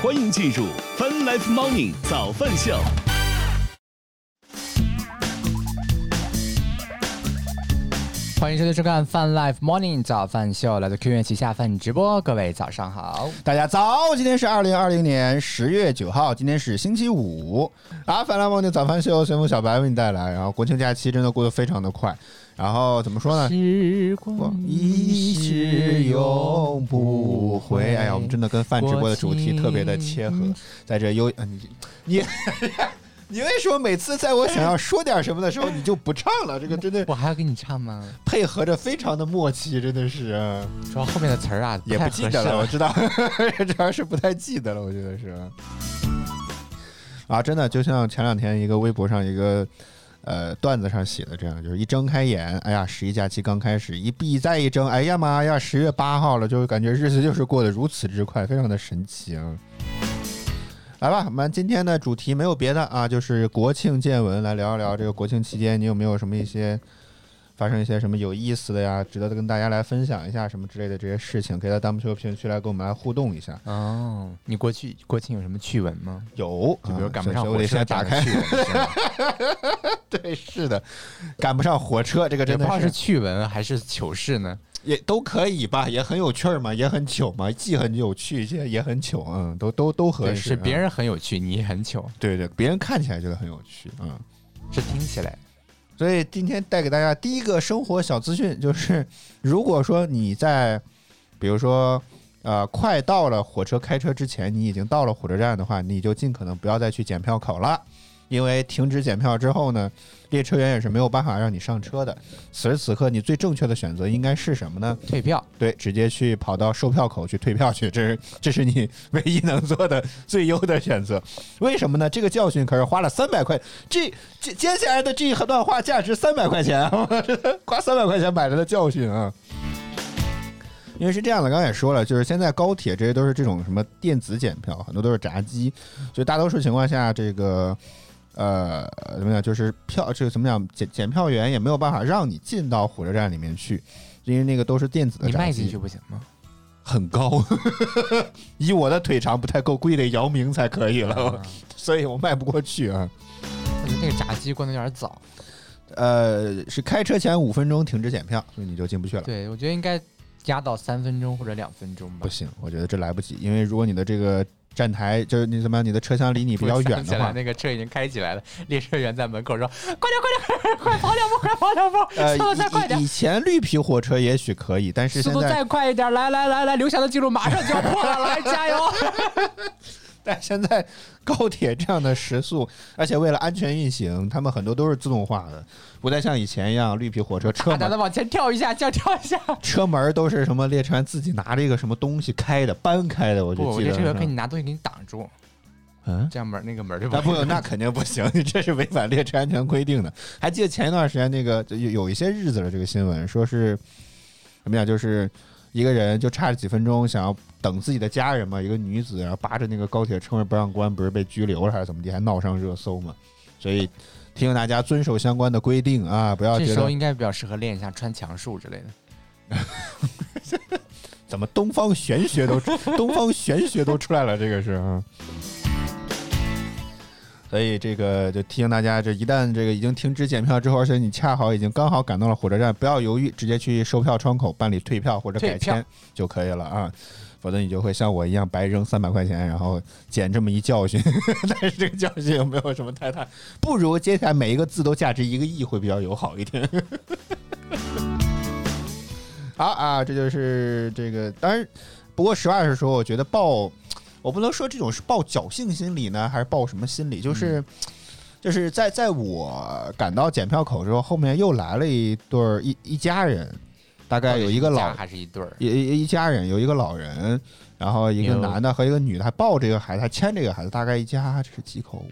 欢迎进入 Fun Life Morning 早饭秀。欢迎收听收看《Fun Life Morning 早饭秀》，来自 Q 院旗下饭直播，各位早上好。大家早，今天是二零二零年十月九号，今天是星期五啊！饭来梦的早饭秀，随风小白为你带来。然后国庆假期真的过得非常的快，然后怎么说呢？时光一逝永不回。哎呀，我们真的跟饭直播的主题特别的切合，在这优啊你你。你为什么每次在我想要说点什么的时候，你就不唱了？这个真的，我还要给你唱吗？配合着非常的默契，真的是。主要后面的词儿啊，也不记得了。我知道，主要是不太记得了。我觉得是。啊，真的就像前两天一个微博上一个呃段子上写的这样，就是一睁开眼，哎呀，十一假期刚开始；一闭再一睁，哎呀妈呀，十月八号了，就感觉日子就是过得如此之快，非常的神奇啊。来吧，我们今天的主题没有别的啊，就是国庆见闻，来聊一聊这个国庆期间你有没有什么一些发生一些什么有意思的呀，值得跟大家来分享一下什么之类的这些事情，可以在弹幕区评论区来跟我们来互动一下。哦，你过去国庆有什么趣闻吗？有，就比如赶不上火车，打开。对，是的，赶不上火车，这个真的是趣闻还是糗事呢？也都可以吧，也很有趣儿嘛，也很糗嘛，既很有趣，也也很糗，嗯，都都都合适。是别人很有趣，你很糗。对对，别人看起来觉得很有趣，嗯，是听起来。所以今天带给大家第一个生活小资讯，就是 如果说你在，比如说，呃，快到了火车开车之前，你已经到了火车站的话，你就尽可能不要再去检票口了。因为停止检票之后呢，列车员也是没有办法让你上车的。此时此刻，你最正确的选择应该是什么呢？退票。对，直接去跑到售票口去退票去，这是这是你 唯一能做的最优的选择。为什么呢？这个教训可是花了三百块，这接接下来的这一段话价值三百块钱，花三百块钱买来的教训啊！因为是这样的，刚才也说了，就是现在高铁这些都是这种什么电子检票，很多都是闸机，所以大多数情况下这个。呃，怎么讲？就是票，这个怎么讲？检检票员也没有办法让你进到火车站里面去，因为那个都是电子的。你迈进去不行吗？很高，以我的腿长不太够，估计得姚明才可以了，所以我迈不过去啊。我觉得那个闸机关的有点早。呃，是开车前五分钟停止检票，所以你就进不去了。对，我觉得应该压到三分钟或者两分钟吧。不行，我觉得这来不及，因为如果你的这个。站台就是你怎么样？你的车厢离你比较远的话，那个车已经开起来了。列车员在门口说：“ 快点，快点，快跑两步，快跑两步，速度再快点。”以前绿皮火车也许可以，但是速度再快一点，来来来来，刘翔的记录马上就要破了，来加油！但现在高铁这样的时速，而且为了安全运行，他们很多都是自动化的，不再像以前一样绿皮火车车门往前跳一下，就跳一下，车门都是什么列车员自己拿着一个什么东西开的，搬开的，我就记得。列车员可以拿东西给你挡住，嗯，这样门那个门就不那肯定不行，这是违反列车安全规定的。还记得前一段时间那个有有一些日子了，这个新闻说是什么呀？就是。一个人就差几分钟，想要等自己的家人嘛。一个女子，然后扒着那个高铁车门不让关，不是被拘留了还是怎么地，还闹上热搜嘛。所以提醒大家遵守相关的规定啊，不要。这时候应该比较适合练一下穿墙术之类的。怎么东方玄学都东方玄学都出来了？这个是啊。所以这个就提醒大家，这一旦这个已经停止检票之后，而且你恰好已经刚好赶到了火车站，不要犹豫，直接去售票窗口办理退票或者改签就可以了啊，否则你就会像我一样白扔三百块钱，然后捡这么一教训。但是这个教训又没有什么太大，不如接下来每一个字都价值一个亿会比较友好一点。好啊，这就是这个，当然，不过实话实说，我觉得报。我不能说这种是抱侥幸心理呢，还是抱什么心理？就是，就是在在我赶到检票口之后，后面又来了一对儿一一家人，大概有一个老还是一对儿，一一家人有一个老人，然后一个男的和一个女的还抱这个孩子，还牵这个孩子，大概一家这是几口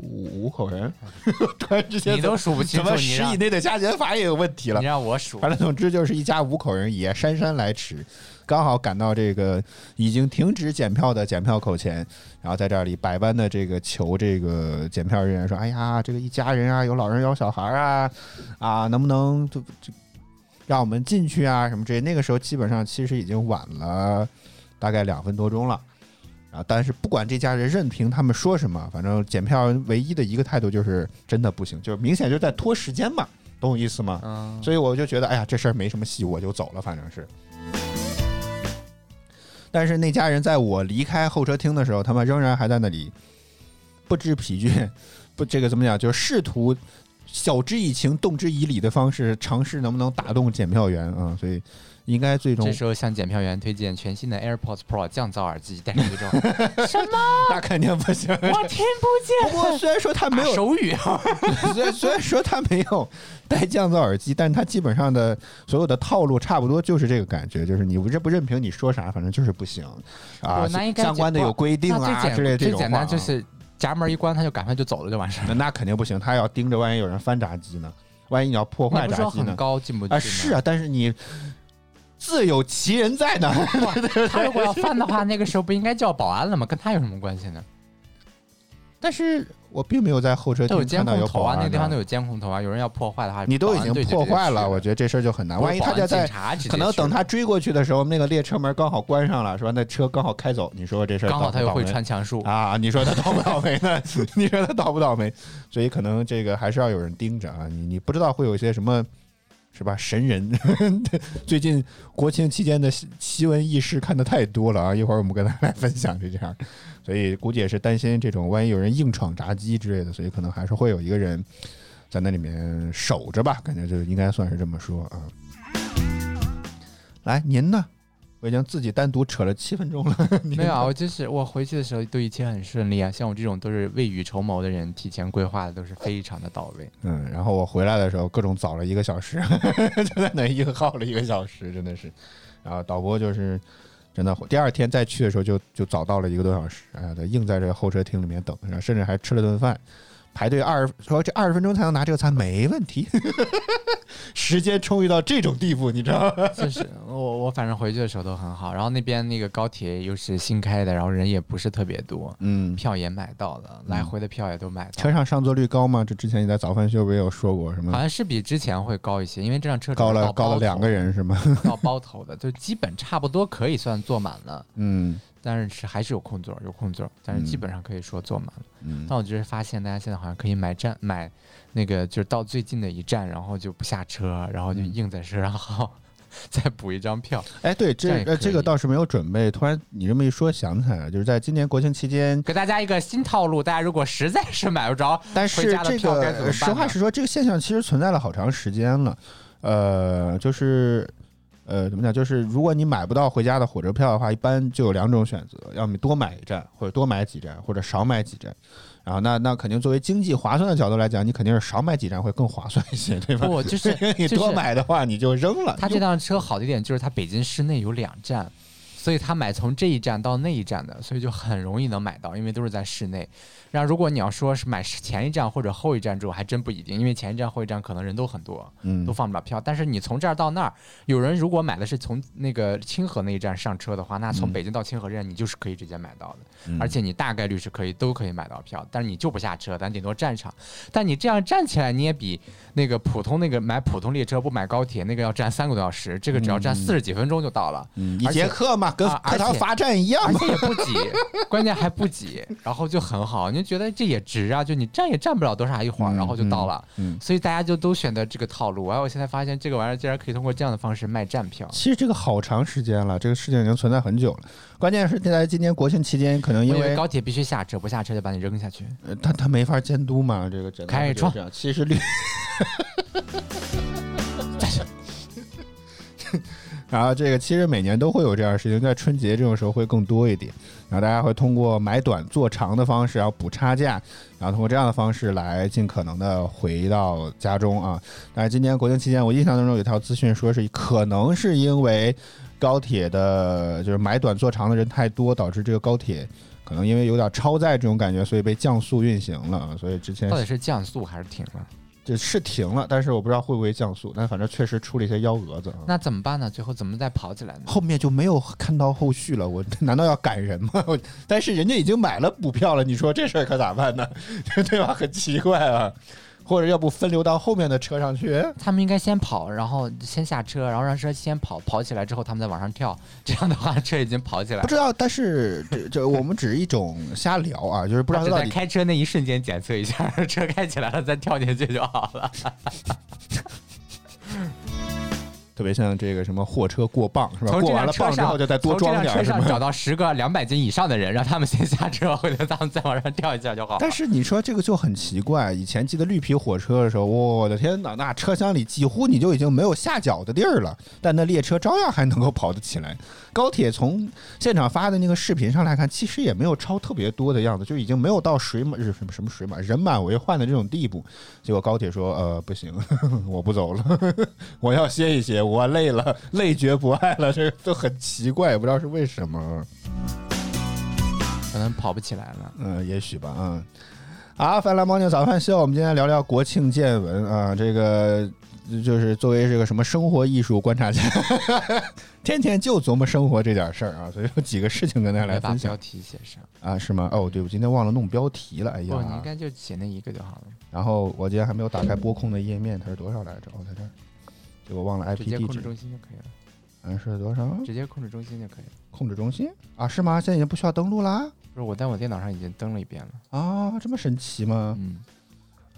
五五口人。突然之间你都数不清，怎么十以内的加减法也有问题了？你让我数，反正总之就是一家五口人也姗姗来迟。刚好赶到这个已经停止检票的检票口前，然后在这里百般的这个求这个检票人员说：“哎呀，这个一家人啊，有老人有小孩啊，啊，能不能就就让我们进去啊？什么这？那个时候基本上其实已经晚了大概两分多钟了。啊，但是不管这家人任凭他们说什么，反正检票唯一的一个态度就是真的不行，就是明显就是在拖时间嘛，懂我意思吗？嗯，所以我就觉得，哎呀，这事儿没什么戏，我就走了，反正是。但是那家人在我离开候车厅的时候，他们仍然还在那里不知疲倦，不，这个怎么讲，就是试图晓之以情、动之以理的方式，尝试能不能打动检票员啊、所以应该最终这时候向检票员推荐全新的 AirPods Pro 降噪耳机，戴上去之后，那肯定不行。我听不不过虽然说他没，有手语啊，虽然虽然说他没有带降噪耳机，但是他基本上的所有的套路差不多就是这个感觉，就是你认不认凭你说啥，反正就是不行啊那应。该相关的有规定啊之类的这最简种话啊单就是闸门一关，他就赶快就走了就完事。那那肯定不行，他要盯着，万一有人翻闸机呢？万一你要破坏闸机呢？很高进不去啊，吗是啊，，但是你自有其人在呢。他如果要犯的话，那个时候不应该叫保安了吗？跟他有什么关系呢？但是我并没有在候车厅都有监看到有控头啊，保安那个地方都有监控头啊，有人要破坏的话，你都已经破坏了，我觉觉得这事儿就很难。万一他就在可能等他追过去的时候，那个列车门刚好关上了，是吧？那车刚好开走，你说这事儿刚好他又会穿墙术，啊？你说他倒不倒霉呢？你说他倒不倒霉？所以可能这个还是要有人盯着啊。你你不知道会有一些什么。是吧？神人，最近国庆期间的奇闻异事看的太多了啊！一会儿我们跟大家来分享就这样，所以估计也是担心这种万一有人硬闯闸机之类的，所以可能还是会有一个人在那里面守着吧，感觉就应该算是这么说啊。来，您呢？我已经自己单独扯了七分钟了。没有啊，我就是我回去的时候都一切很顺利啊，像我这种都是未雨绸缪的人，提前规划的都是非常的到位。嗯，然后我回来的时候，各种早了一个小时，就在那硬耗了一个小时，真的是。然后导播就是真的，第二天再去的时候就就早到了一个多小时，哎，他硬在这个候车厅里面等，然后甚至还吃了顿饭，排队二十说这二十分钟才能拿这个餐，没问题。时间充裕到这种地步，你知道吗？就是我我反正回去的时候都很好，然后那边那个高铁又是新开的，然后人也不是特别多，嗯，票也买到了，来回的票也都买到了，车上上座率高吗？这之前你在早饭秀不也有说过什么？好像是比之前会高一些，因为这辆车高了高了两个人是吗？到包头的，就基本差不多可以算坐满了，嗯但是是还是有空座，有空座，但是基嗯本上可以说坐满了。嗯但我就是发现大家现在好像可以买站买那个就是到最近的一站，然后就不下车，然后就嗯硬在车上号 再补一张票。哎，对，这这个倒是没有准备。突然你这么一说，想起来了，就是在今年国庆期间，给大家一个新套路，大家如果实在是买不着，但是这个实话实说，这个现象其实存在了好长时间了。呃，就是呃，怎么讲？就是如果你买不到回家的火车票的话，一般就有两种选择：要么多买一站，或者多买几站，或者少买几站。然后那那肯定作为经济划算的角度来讲，你肯定是少买几站会更划算一些，对吧？不就是 你就是多买的话，你就扔了。它这辆车好的一点就是它北京市内有两站，所以他买从这一站到那一站的，所以就很容易能买到，因为都是在室内。然后如果你要说是买前一站或者后一站这种，还真不一定，因为前一站后一站可能人都很多，嗯都放不了票。但是你从这儿到那儿，有人如果买的是从那个清河那一站上车的话，那从嗯北京到清河这站你就是可以直接买到的，嗯而且你大概率是可以都可以买到票，但是你就不下车，咱顶多站场。但你这样站起来，你也比那个普通那个买普通列车不买高铁那个要站三个多小时，这个只要站嗯四十几分钟就到了。嗯一节课嘛，跟课堂罚站一样嘛。而且也不挤，关键还不挤，然后就很好，你就觉得这也值啊，就你站也站不了多少一会儿，嗯然后就到了，嗯所以大家就都选择这个套路。哎，我现在发现这个玩意儿竟然可以通过这样的方式卖站票，其实这个好长时间了，这个事情已经存在很久了。关键是现在今年国庆期间，可能因为为高铁必须下车，不下车就把你扔下去。呃他他没法监督嘛，这个真的开窗就是这样。其实率，然后这个其实每年都会有这样的事情，在春节这种时候会更多一点。然后大家会通过买短做长的方式，然后补差价，然后通过这样的方式来尽可能的回到家中啊。但是今年国庆期间，我印象当中有一条资讯说是可能是因为高铁的就是买短做长的人太多，导致这个高铁。可能因为有点超载这种感觉，所以被降速运行了。所以之前到底是降速还是停了？就是停了，但是我不知道会不会降速，但反正确实出了一些幺蛾子啊。那怎么办呢？最后怎么再跑起来呢？后面就没有看到后续了，我 难道要赶人吗？我但是人家已经买了补票了，你说这事儿可咋办呢？对吧？很奇怪啊。或者要不分流到后面的车上去？他们应该先跑，然后先下车，然后让车先跑，跑起来之后他们再往上跳。这样的话，车已经跑起来了。不知道，但是这这我们只是一种瞎聊啊，就是不知道到底 开车那一瞬间检测一下，车开起来了再跳进去就好了。特别像这个什么货车过磅是吧？过完了磅之后就再多装点儿找？到十个两百斤以上的人，让他们先下车，回头他们再往上吊一下就好了。但是你说这个就很奇怪，以前记得绿皮火车的时候，我的天哪，那车厢里几乎你就已经没有下脚的地儿了，但那列车照样还能够跑得起来。高铁从现场发的那个视频上来看，其实也没有超特别多的样子，就已经没有到水满什么什么水满人满为患的这种地步。结果高铁说，呃，不行，我不走了，我要歇一歇，我累了，累觉不爱了，这都很奇怪，也不知道是为什么。可能跑不起来了。嗯，也许吧，嗯。啊，翻来猫宁早饭秀，我们今天聊聊国庆见闻啊，这个就是作为这个什么生活艺术观察家，天天就琢磨生活这点事儿啊，所以有几个事情跟大家来分享标题写上。啊，是吗？哦，对，我今天忘了弄标题了，哎呀，你应呀。该就写那一个就好了，然后我今天还没有打开播控的页面，它是多少来着？哦，在这儿，结果忘了直 IP 地址，直接控制中心就可以了，嗯，是多少？直接控制中心就可以了。控制中心啊？是吗？现在已经不需要登录啦？不是，我在我电脑上已经登了一遍了。啊，这么神奇吗？嗯，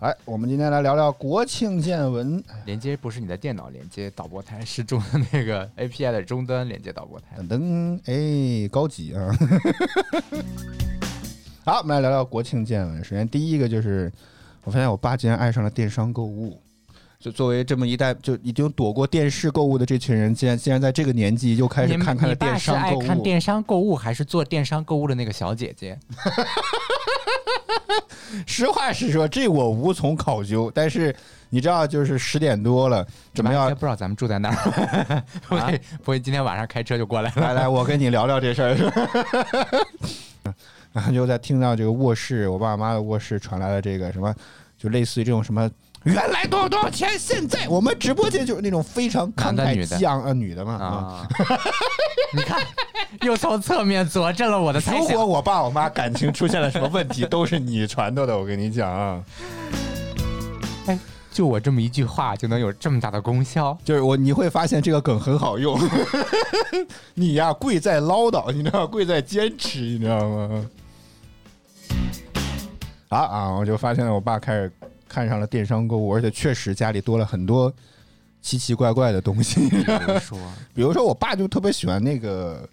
来，我们今天来聊聊国庆见闻。连接不是你的电脑连接导播台，是中那个 API 的终端连接导播台。噔噔，哎，高级啊！好，我们来聊聊国庆见闻。首先，第一个就是，我发现我爸竟然爱上了电商购物。就作为这么一代就已经躲过电视购物的这群人，竟然竟然在这个年纪又开始看看了电商购物。爱看电商购物，还是做电商购物的那个小姐姐？实话实说，这我无从考究。但是你知道，就是十点多了，准备要你妈应该不知道咱们住在哪儿，不会不会今天晚上开车就过来了？来来，我跟你聊聊这事儿。然后就在听到这个卧室，我爸妈的卧室传来了这个什么，就类似于这种什么。原来多少多少钱？现在我们直播间就是那种非常慷慨激昂啊，女的嘛啊。啊！你看，又从侧面佐证了我的猜如果。我爸我妈感情出现了什么问题，都是你传导的。我跟你讲啊，哎就我这么一句话，就能有这么大的功效？就是我你会发现这个梗很好用。你呀，贵在唠叨，你知道，贵在坚持，你知道吗？啊啊！我就发现我爸开始看上了电商购物，而且确实家里多了很多奇奇怪怪的东西。比如说，比如说，我爸就特别喜欢那个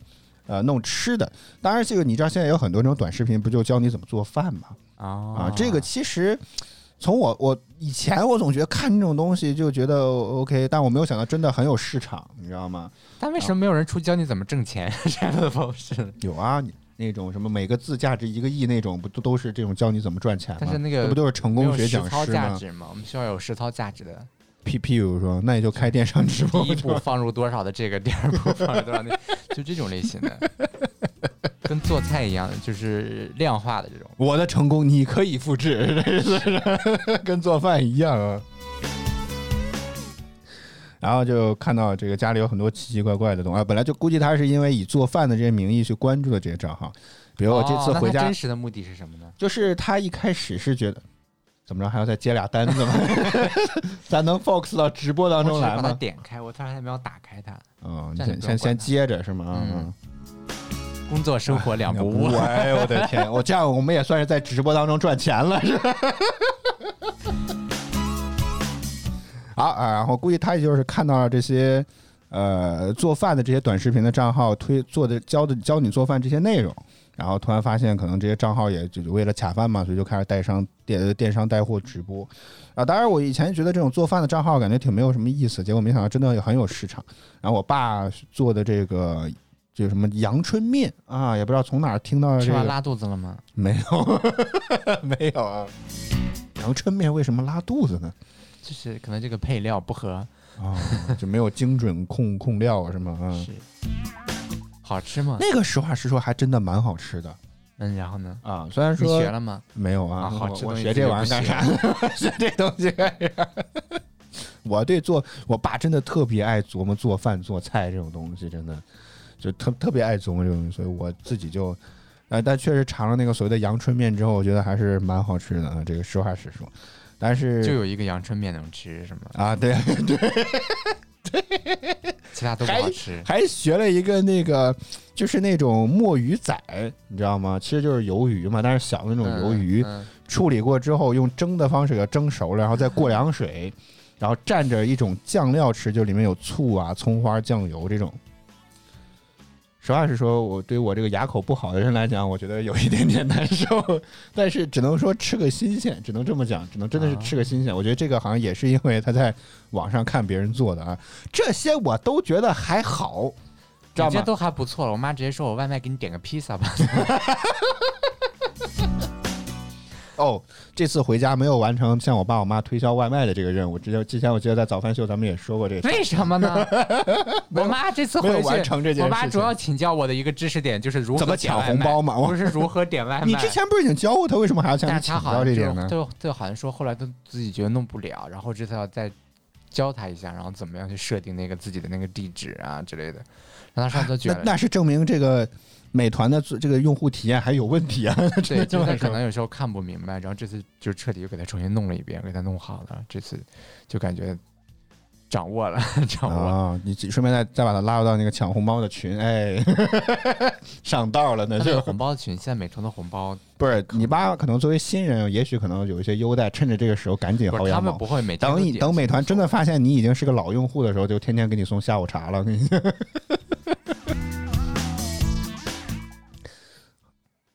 呃弄吃的。当然，这个你知道现在有很多这种短视频，不就教你怎么做饭吗？啊啊，这个其实从我我以前我总觉得看这种东西就觉得 OK，但我没有想到真的很有市场，你知道吗？但为什么没有人出教你怎么挣钱 这样的方式？有啊，你那种什么每个字价值一个亿那种，不都都是这种教你怎么赚钱吗？但是那个这不都是成功学讲实操师吗？价值吗？我们需要有实操价值的。譬譬如说，那你就开电商直播第一步放入多少的这个，第二步放入多少那，就这种类型的，跟做菜一样，就是量化的这种。我的成功你可以复制，跟做饭一样啊。然后就看到这个家里有很多奇奇怪怪的东西，啊本来就估计他是因为以做饭的这些名义去关注的这些账号。比如我这次回家，真实的目的是什么呢？就是他一开始是觉得怎么着还要再接俩单子吗？咱能 focus 到直播当中来吗？点开，我突然还没有打开它。嗯，你先先先接着是吗？嗯嗯。工作生活两不误。哎呦我的天！我这样我们也算是在直播当中赚钱了，是吧？好啊，然后估计他也就是看到了这些呃做饭的这些短视频的账号推做的教的教你做饭这些内容，然后突然发现可能这些账号也就为了卡饭嘛，所以就开始带商电电商带货直播啊。当然我以前觉得这种做饭的账号感觉挺没有什么意思，结果没想到真的很有市场。然后我爸做的这个。就什么阳春面啊，也不知道从哪儿听到的这个，吃完拉肚子了吗？没有，没有啊。阳春面为什么拉肚子呢？就是可能这个配料不合，啊、就没有精准控控料是吗？嗯，是好吃吗？那个实话实说还真的蛮好吃的嗯，然后呢？啊。虽然你说学了吗？没有啊，啊好吃我我学这玩意儿干啥？学这东西干啥？我对做，我爸真的特别爱琢磨做饭做菜这种东西，真的就特特别爱琢磨这种东西，所以我自己就，呃，但确实尝了那个所谓的阳春面之后，我觉得还是蛮好吃的啊。这个实话实说，但是就有一个阳春面能吃，是吗？啊，对对对，其他都不好吃。还学了一个那个，就是那种墨鱼仔，你知道吗？其实就是鱿鱼嘛，但是小的那种鱿鱼，嗯处理过之后用蒸的方式给它蒸熟了，然后再过凉水，然后蘸着一种酱料吃，就里面有醋啊、葱花、酱油这种。实话实说，我对我这个牙口不好的人来讲，我觉得有一点点难受，但是只能说吃个新鲜，只能这么讲，只能真的是吃个新鲜。我觉得这个好像也是因为他在网上看别人做的啊，这些我都觉得还好，知道吗？都还不错了。我妈直接说我外卖给你点个披萨吧。哦，这次回家没有完成向我爸我妈推销外卖的这个任务。之前之前我记得在早饭秀咱们也说过这个为什么呢？我妈这次没有回去，完成这件事我妈主要请教我的一个知识点就是如何怎么抢红包嘛我不是如何点外卖。你之前不是已经教过他，为什么还要向但你请是她好像教这点呢？就就就好像说后来都自己觉得弄不了，然后这次要再教他一下，然后怎么样去设定那个自己的那个地址啊之类的。然后他上次觉那得，那是证明这个美团的这个用户体验还有问题啊！真 对，就么说他可能有时候看不明白，然后这次就彻底又给他重新弄了一遍，给他弄好了。这次就感觉掌握了，掌握了。啊，你顺便再再把他拉入到那个抢红包的群，哎，上道了，那那这个就红包群，现在美团的红包，不是你爸可能作为新人，也许可能有一些优待，趁着这个时候赶紧薅羊毛。们不会每等你等美团真的发现你已经是个老用户的时候，就天天给你送下午茶了。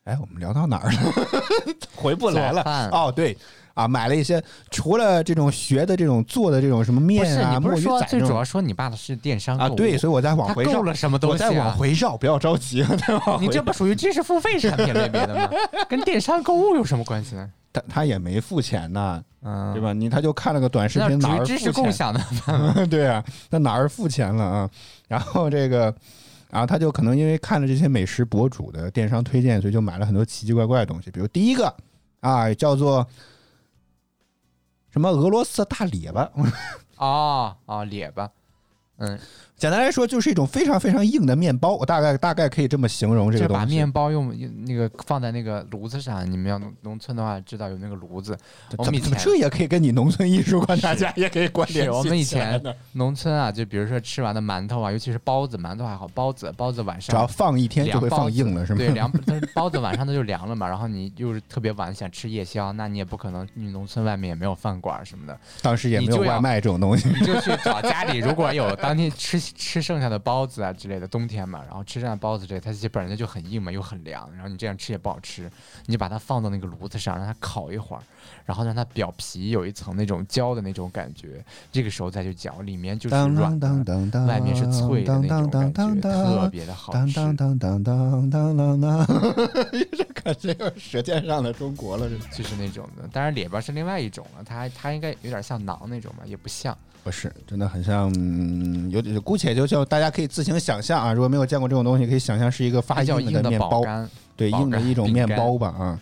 哎，我们聊到哪儿了？回不来了哦，对啊，买了一些除了这种学的这种做的这种什么面啊、墨鱼你不是说仔最主要说你爸的是电商啊，对，所以我在往回绕，了什么东西、啊？我在往回绕，不要着急，再你这不属于知识付费产品类别的吗？跟电商购物有什么关系呢？他他也没付钱呢，嗯，对？吧？你他就看了个短视频，哪儿知识？共享的，对啊，那哪儿付钱了啊？然后这个，然后他就可能因为看了这些美食博主的电商推荐，所以就买了很多奇奇怪怪的东西。比如第一个啊，叫做什么俄罗斯大列巴，啊啊，列巴，嗯，简单来说就是一种非常非常硬的面包。我大概大概可以这么形容这个东西。面包用那个放在那个炉子上，你们要农农村的话知道有那个炉子，我们以前这也可以跟你农村艺术观大家也可以关联我们以前农村啊，就比如说吃完的馒头啊，尤其是包子，馒头还好，包子包子晚上只要放一天就会放硬了，是吗？对，凉但是包子晚上它就凉了嘛，然后你又是特别晚想吃夜宵，那你也不可能，你农村外面也没有饭馆什么的，当时也没有外卖这种东西。你就去找家里如果有当天吃吃剩下的包子啊之类的，冬天嘛，然后吃剩下的包子之类，它其实本来就很硬嘛，又很凉，然后你这样吃也不好吃，你就把它放到那个炉子上，让它烤一会儿，然后让它表皮有一层那种焦的那种感觉，这个时候再去嚼，里面就是软的，当当，外面是脆的那种感觉，特别的好吃。这个舌尖上的中国了，就是那种的，当然里边是另外一种了，它它应该有点像馕那种吧，也不像，不是，真的很像，有点姑且就叫大家可以自行想象啊，如果没有见过这种东西，可以想象是一个发硬的面包，对，硬的一种面包吧啊。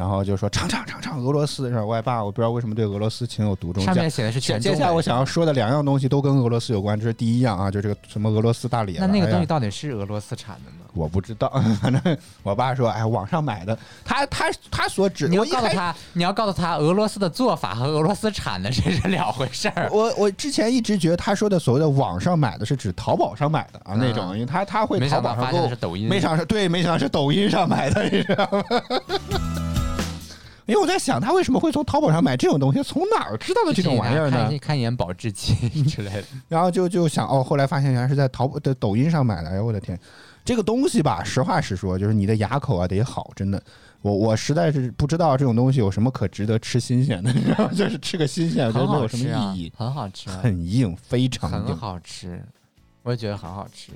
然后就说尝尝尝尝俄罗斯是吧？我也罢，我不知道为什么对俄罗斯情有独钟。上面写的是接全中文接下来我想要说的两样东西都跟俄罗斯有关，这是第一样啊，就这个什么俄罗斯大列巴。那那个东西到底是俄罗斯产的吗？我不知道，反正我爸说，哎，网上买的，他他他所指，你要告诉他，你要告诉他，俄罗斯的做法和俄罗斯产的这 是两回事儿。我我之前一直觉得他说的所谓的网上买的是指淘宝上买的啊、嗯那种，因为他他会淘宝上购想到发现的是，抖音，没想到是对，没想到是抖音上买的，你知道吗？因为我在想，他为什么会从淘宝上买这种东西？从哪儿知道的这种玩意儿呢看？看一眼保质期 之类的。然后就就想，哦，后来发现原来是在淘宝的抖音上买的。哎呦我的天，这个东西吧，实话实说，就是你的牙口啊得好，真的。我我实在是不知道这种东西有什么可值得吃新鲜的，你知道吗？就是吃个新鲜，我觉得没有什么意义，，很好吃啊，很硬，非常很。好吃，我也觉得很好吃，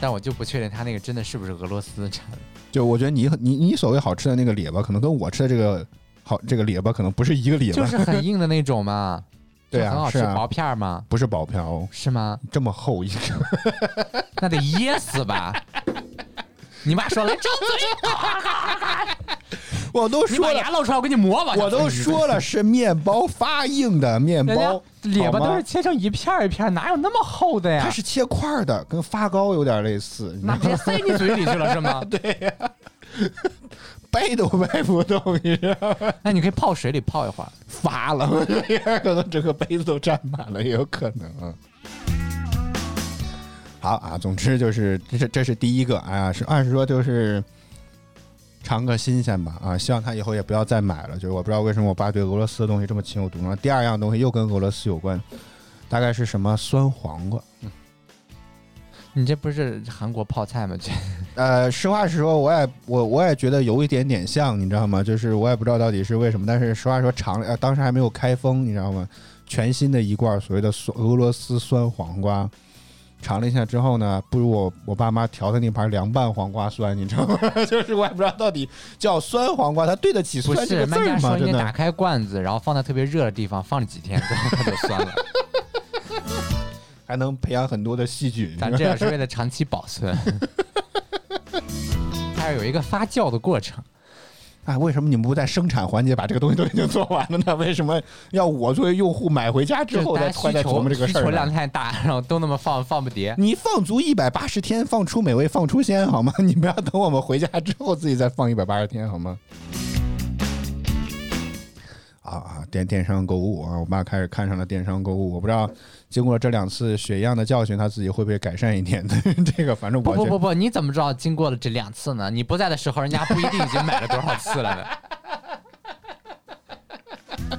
但我就不确定它那个真的是不是俄罗斯产的。就我觉得你你你所谓好吃的那个列巴，可能跟我吃的这个好这个列巴可能不是一个列巴，就是很硬的那种嘛，对啊很好吃，薄片儿嘛，不是薄片哦，是吗？这么厚一个。那得噎死吧？你妈说来张嘴，我都说了，把牙露出来，我给你磨吧。我都说了是面包发硬的面包，列巴都是切成一片儿一片儿，哪有那么厚的呀？它是切块的，跟发糕有点类似，那直接塞你嘴里去了是吗？掰都掰不动，你知道？那你可以泡水里泡一会儿，发了，可能整个杯子都占满了，也有可能啊。好啊，总之就是这是这是第一个，哎呀，是按说就是尝个新鲜吧啊，希望他以后也不要再买了。就是我不知道为什么我爸对俄罗斯的东西这么情有独钟。第二样东西又跟俄罗斯有关，大概是什么酸黄瓜。你这不是韩国泡菜吗？这 呃，实话实说，我也我我也觉得有一点点像，你知道吗？就是我也不知道到底是为什么，但是实话说尝了，呃，当时还没有开封，你知道吗？全新的一罐所谓的酸俄罗斯酸黄瓜，尝了一下之后呢，不如我我爸妈调的那盘凉拌黄瓜酸，你知道吗？就是我也不知道到底叫酸黄瓜，它对得起不酸字吗？真的，打开罐子，然后放在特别热的地方放了几天，然后它就酸了。还能培养很多的细菌。咱这也是为了长期保存，它要有一个发酵的过程。啊，为什么你们不在生产环节把这个东西都已经做完了呢？为什么要我作为用户买回家之后再就是大家需求再琢磨这个事儿呢？量太大，然后都那么放放不迭。你放足一百八十天，放出美味，放出鲜，好吗？你不要等我们回家之后自己再放一百八十天，好吗？啊啊！电电商购物啊，我爸开始看上了电商购物。我不知道经过这两次血一样的教训，他自己会不会改善一点的。这个反正我不不不不，你怎么知道经过了这两次呢？你不在的时候，人家不一定已经买了多少次了呢。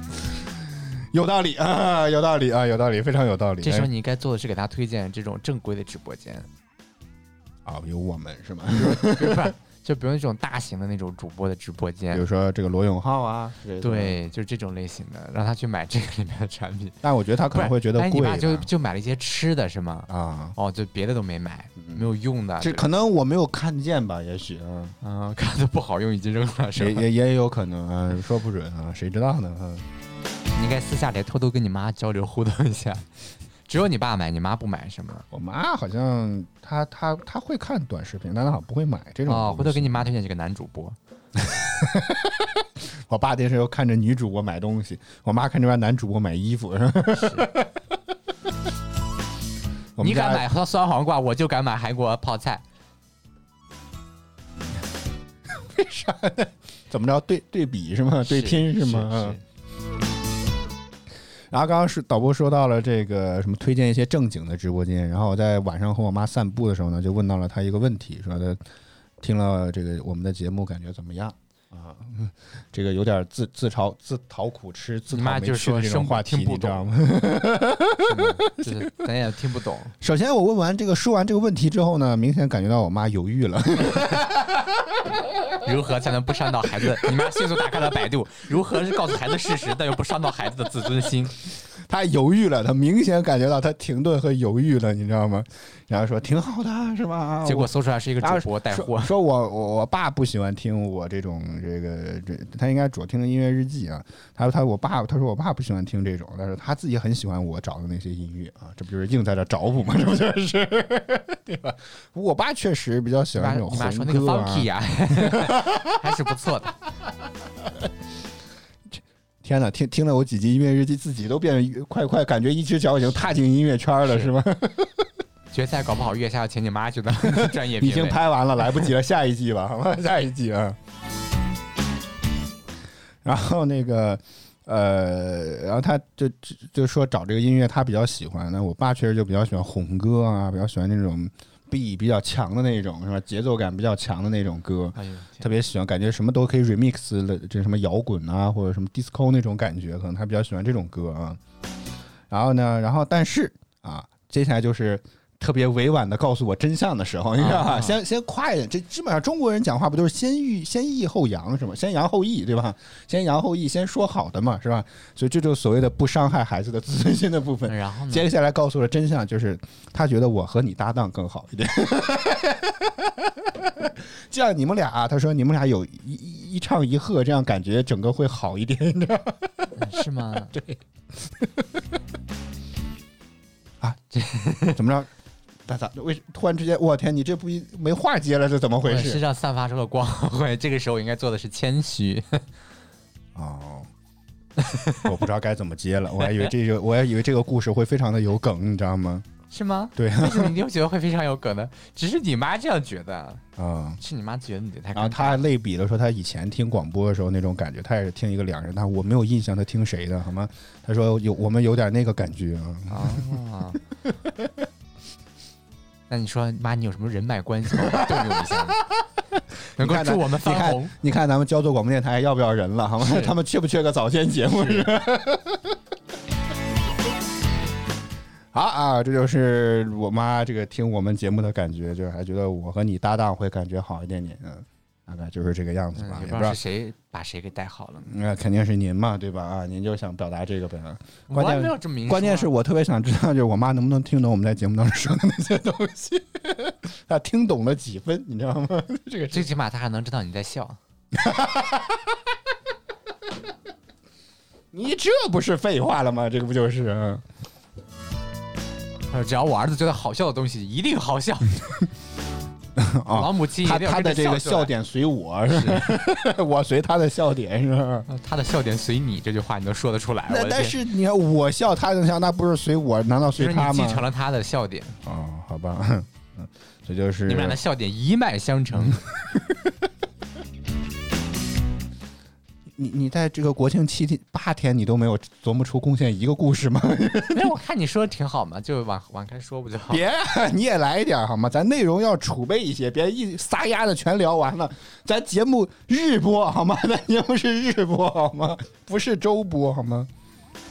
有道理啊，有道理啊，有道理，非常有道理。哎这时候你应该做的是给他推荐这种正规的直播间，啊，有我们是吗？就比如那种大型的那种主播的直播间比如，说这个罗永浩啊，对，就是这种类型的，让他去买这个里面的产品。但我觉得他可能会觉得哎，贵吧。你爸就就买了一些吃的是吗？啊，哦，就别的都没买，没有用的。这可能我没有看见吧，也许啊，嗯，看着不好用已经扔了是？也也也有可能啊，说不准啊，谁知道呢？啊，你应该私下里偷偷跟你妈交流互动一下。只有你爸买，你妈不买是吗？我妈好像她她她会看短视频，但她好像不会买这种。哦，回头给你。妈推荐几个男主播。我爸电视又看着女主播买东西，我妈看这边男主播买衣服，是吧？你敢买喝酸黄瓜，我就敢买韩国泡菜。为啥呢怎么着对对比是吗？对拼是吗？嗯然后刚刚是导播说到了这个什么推荐一些正经的直播间，然后我在晚上和我妈散步的时候呢，就问到了她一个问题，说她听了这个我们的节目感觉怎么样？啊？这个有点自自嘲自讨苦吃自你妈就讨没趣的说生这种话题，听不你知道吗？是吗？就是咱也听不懂。首先我问完这个说完这个问题之后呢，明显感觉到我妈犹豫了。如何才能不伤到孩子？你妈迅速打开了百度，如何是告诉孩子事实，但又不伤到孩子的自尊心？他犹豫了，他明显感觉到他停顿和犹豫了，你知道吗？然后说挺好的，是吧？结果搜出来是一个主播带货。说我我我爸不喜欢听我这种这个这，他应该主要听的音乐日记啊。他说他我爸他说我爸不喜欢听这种，但是他自己很喜欢我找的那些音乐啊，这不就是硬在这找补吗？这 不就是对吧？我爸确实比较喜欢这种你妈说那个红歌啊还是不错的。天哪，听听了我几集音乐日记，自己都变得快快，感觉一只脚已经踏进音乐圈了，是是吗？决赛搞不好月下要请你妈去的专业已经。拍完了，来不及了，下一季吧，好吧，下一季啊。然后那个，呃，然后他就就就说找这个音乐他比较喜欢，那我爸确实就比较喜欢红歌啊，比较喜欢那种 B 比较强的那种，是吧？节奏感比较强的那种歌，哎，特别喜欢，感觉什么都可以 remix 的，这什么摇滚啊，或者什么 disco 那种感觉，可能他比较喜欢这种歌啊。然后呢，然后但是啊，接下来就是特别委婉的告诉我真相的时候，你知道吧？啊先先夸一点，这基本上中国人讲话不都是先抑先抑后扬是吗？先扬后抑对吧？先扬后抑，先说好的嘛是吧？所以这就是所谓的不伤害孩子的自尊心的部分。然后呢？接下来告诉了真相，就是他觉得我和你搭档更好一点。这样你们俩、啊他说你们俩有一一一唱一和，这样感觉整个会好一点，你知道吗？是吗？怎么着？咋咋？为突然之间，我天，你这不一没话接了，这怎么回事身？上散发出了光 辉，这个时候应该做的是谦虚。哦，我不知道该怎么接了，我还以为这个，我还以为这个故事会非常的有梗，你知道吗？是吗？对为什么 你又觉得会非常有梗呢？只是你妈这样觉得，啊。是你妈觉得你太。然后他还类比了说他以前听广播的时候那种感觉，他也是听一个两人，但我没有印象他听谁的，好吗？他说有我们有点那个感觉啊。啊。那你说妈，你有什么人脉关系吗？动用一下，能看他助我们你看翻红。你看咱们焦作广播电台要不要人了，好吗？他们缺不缺个早间节目是？好啊，这就是我妈这个听我们节目的感觉，就是还觉得我和你搭档会感觉好一点点，嗯，大概就是这个样子吧，嗯，也也不知道。谁把谁给带好了。那、肯定是您嘛，对吧？啊，您就想表达这个呗。关键没有这么明啊。关键是我特别想知道，就是我妈能不能听懂我们在节目当中说的那些东西，她听懂了几分，你知道吗？这个最起码她还能知道你在笑。你这不是废话了吗？这个不就是？只要我儿子觉得好笑的东西，一定好笑。啊，老母亲一定要他他的这个笑，点随我，是 我随他的笑点，是他的笑点随你，这句话你都说得出来。但是你看我笑，他能笑，那不是随我？难道随他吗继？承了他的笑点，哦，好吧，嗯，这就是你们俩的笑点一脉相承。你你在这个国庆七天八天，你都没有琢磨出贡献一个故事吗？没有，我看你说的挺好嘛，就往往开说不就好？别，你也来一点好吗？咱内容要储备一些，别一撒丫子全聊完了。咱节目日播好吗？咱节目是日播好吗？不是周播好吗？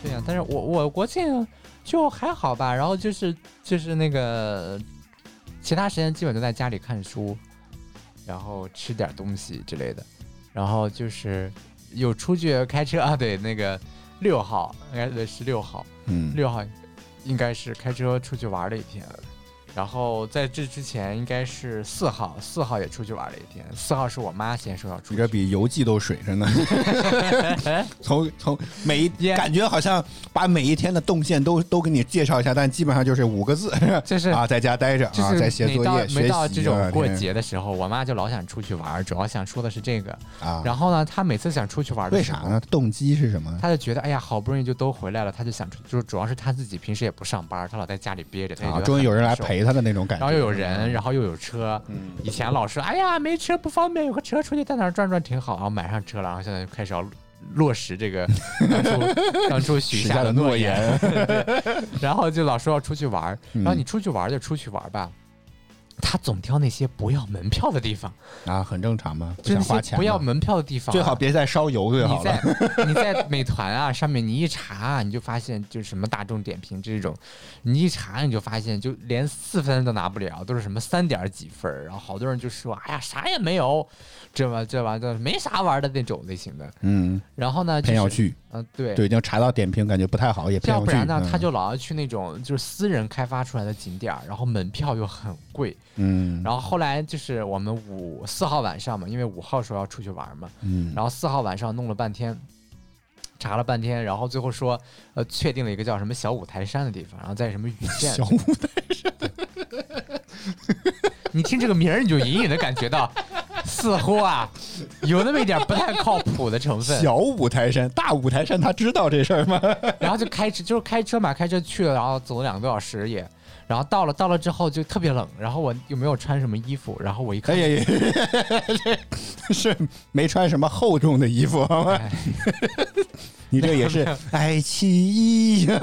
对呀、但是我我国庆就还好吧，然后就是就是那个其他时间基本都在家里看书，然后吃点东西之类的，然后就是有出去开车 啊，对，那个六号应该对是六号，嗯，六号应该是开车出去玩的一天。然后在这之前应该是四号，四号也出去玩了一天。四号是我妈先说要出去，你这比游记都水着呢。从从每一 天感觉好像把每一天的动线都都给你介绍一下，但基本上就是五个字就是啊，在家待着啊，在写作业、学每到这种过节的时候，我妈就老想出去玩，主要想说的是这个。啊。然后呢，她每次想出去玩的，为啥呢？动机是什么？她就觉得哎呀，好不容易就都回来了，她就想出，就是主要是她自己平时也不上班，她老在家里憋着，她啊，终于有人来很难受。陪他的那种感觉。然后又有人，然后又有车。嗯，以前老说哎呀没车不方便，有个车出去在哪儿转转挺好，然后买上车了，然后现在就开始要落实这个 当初当初许许下的下诺诺言。然后就老说要出去玩然后你出去玩儿就出去玩儿吧，他总挑那些不要门票的地方，啊，很正常嘛，不就那些想花钱，不要门票的地方啊、最好别再烧油最好你了。在你在美团啊上面你一查，你就发现就是什么大众点评这种，你一查你就发现就连四分都拿不了，都是什么三点几分，然后好多人就说哎呀啥也没有，这玩这玩意儿没啥玩的那种类型的。嗯，然后呢，就是偏要去，嗯、对。对，已经查到点评，感觉不太好，也偏要去。要不然呢，嗯他就老要去那种就是私人开发出来的景点，然后门票又很贵。嗯，然后后来就是我们五四号晚上嘛，因为五号说要出去玩嘛，嗯，然后四号晚上弄了半天，查了半天，然后最后说，呃，确定了一个叫什么小五台山的地方，然后在什么雨县小，五台山你听这个名儿你就隐隐的感觉到，似乎啊有那么一点不太靠谱的成分。小五台山，大五台山，他知道这事儿吗？然后就开车，就是开车嘛，开车去了，然后走了两个多小时也。然后到了，到了之后就特别冷，然后我又没有穿什么衣服，然后我一看，哎呀，这 是没穿什么厚重的衣服，好吗？哎 你这也是爱奇艺呀。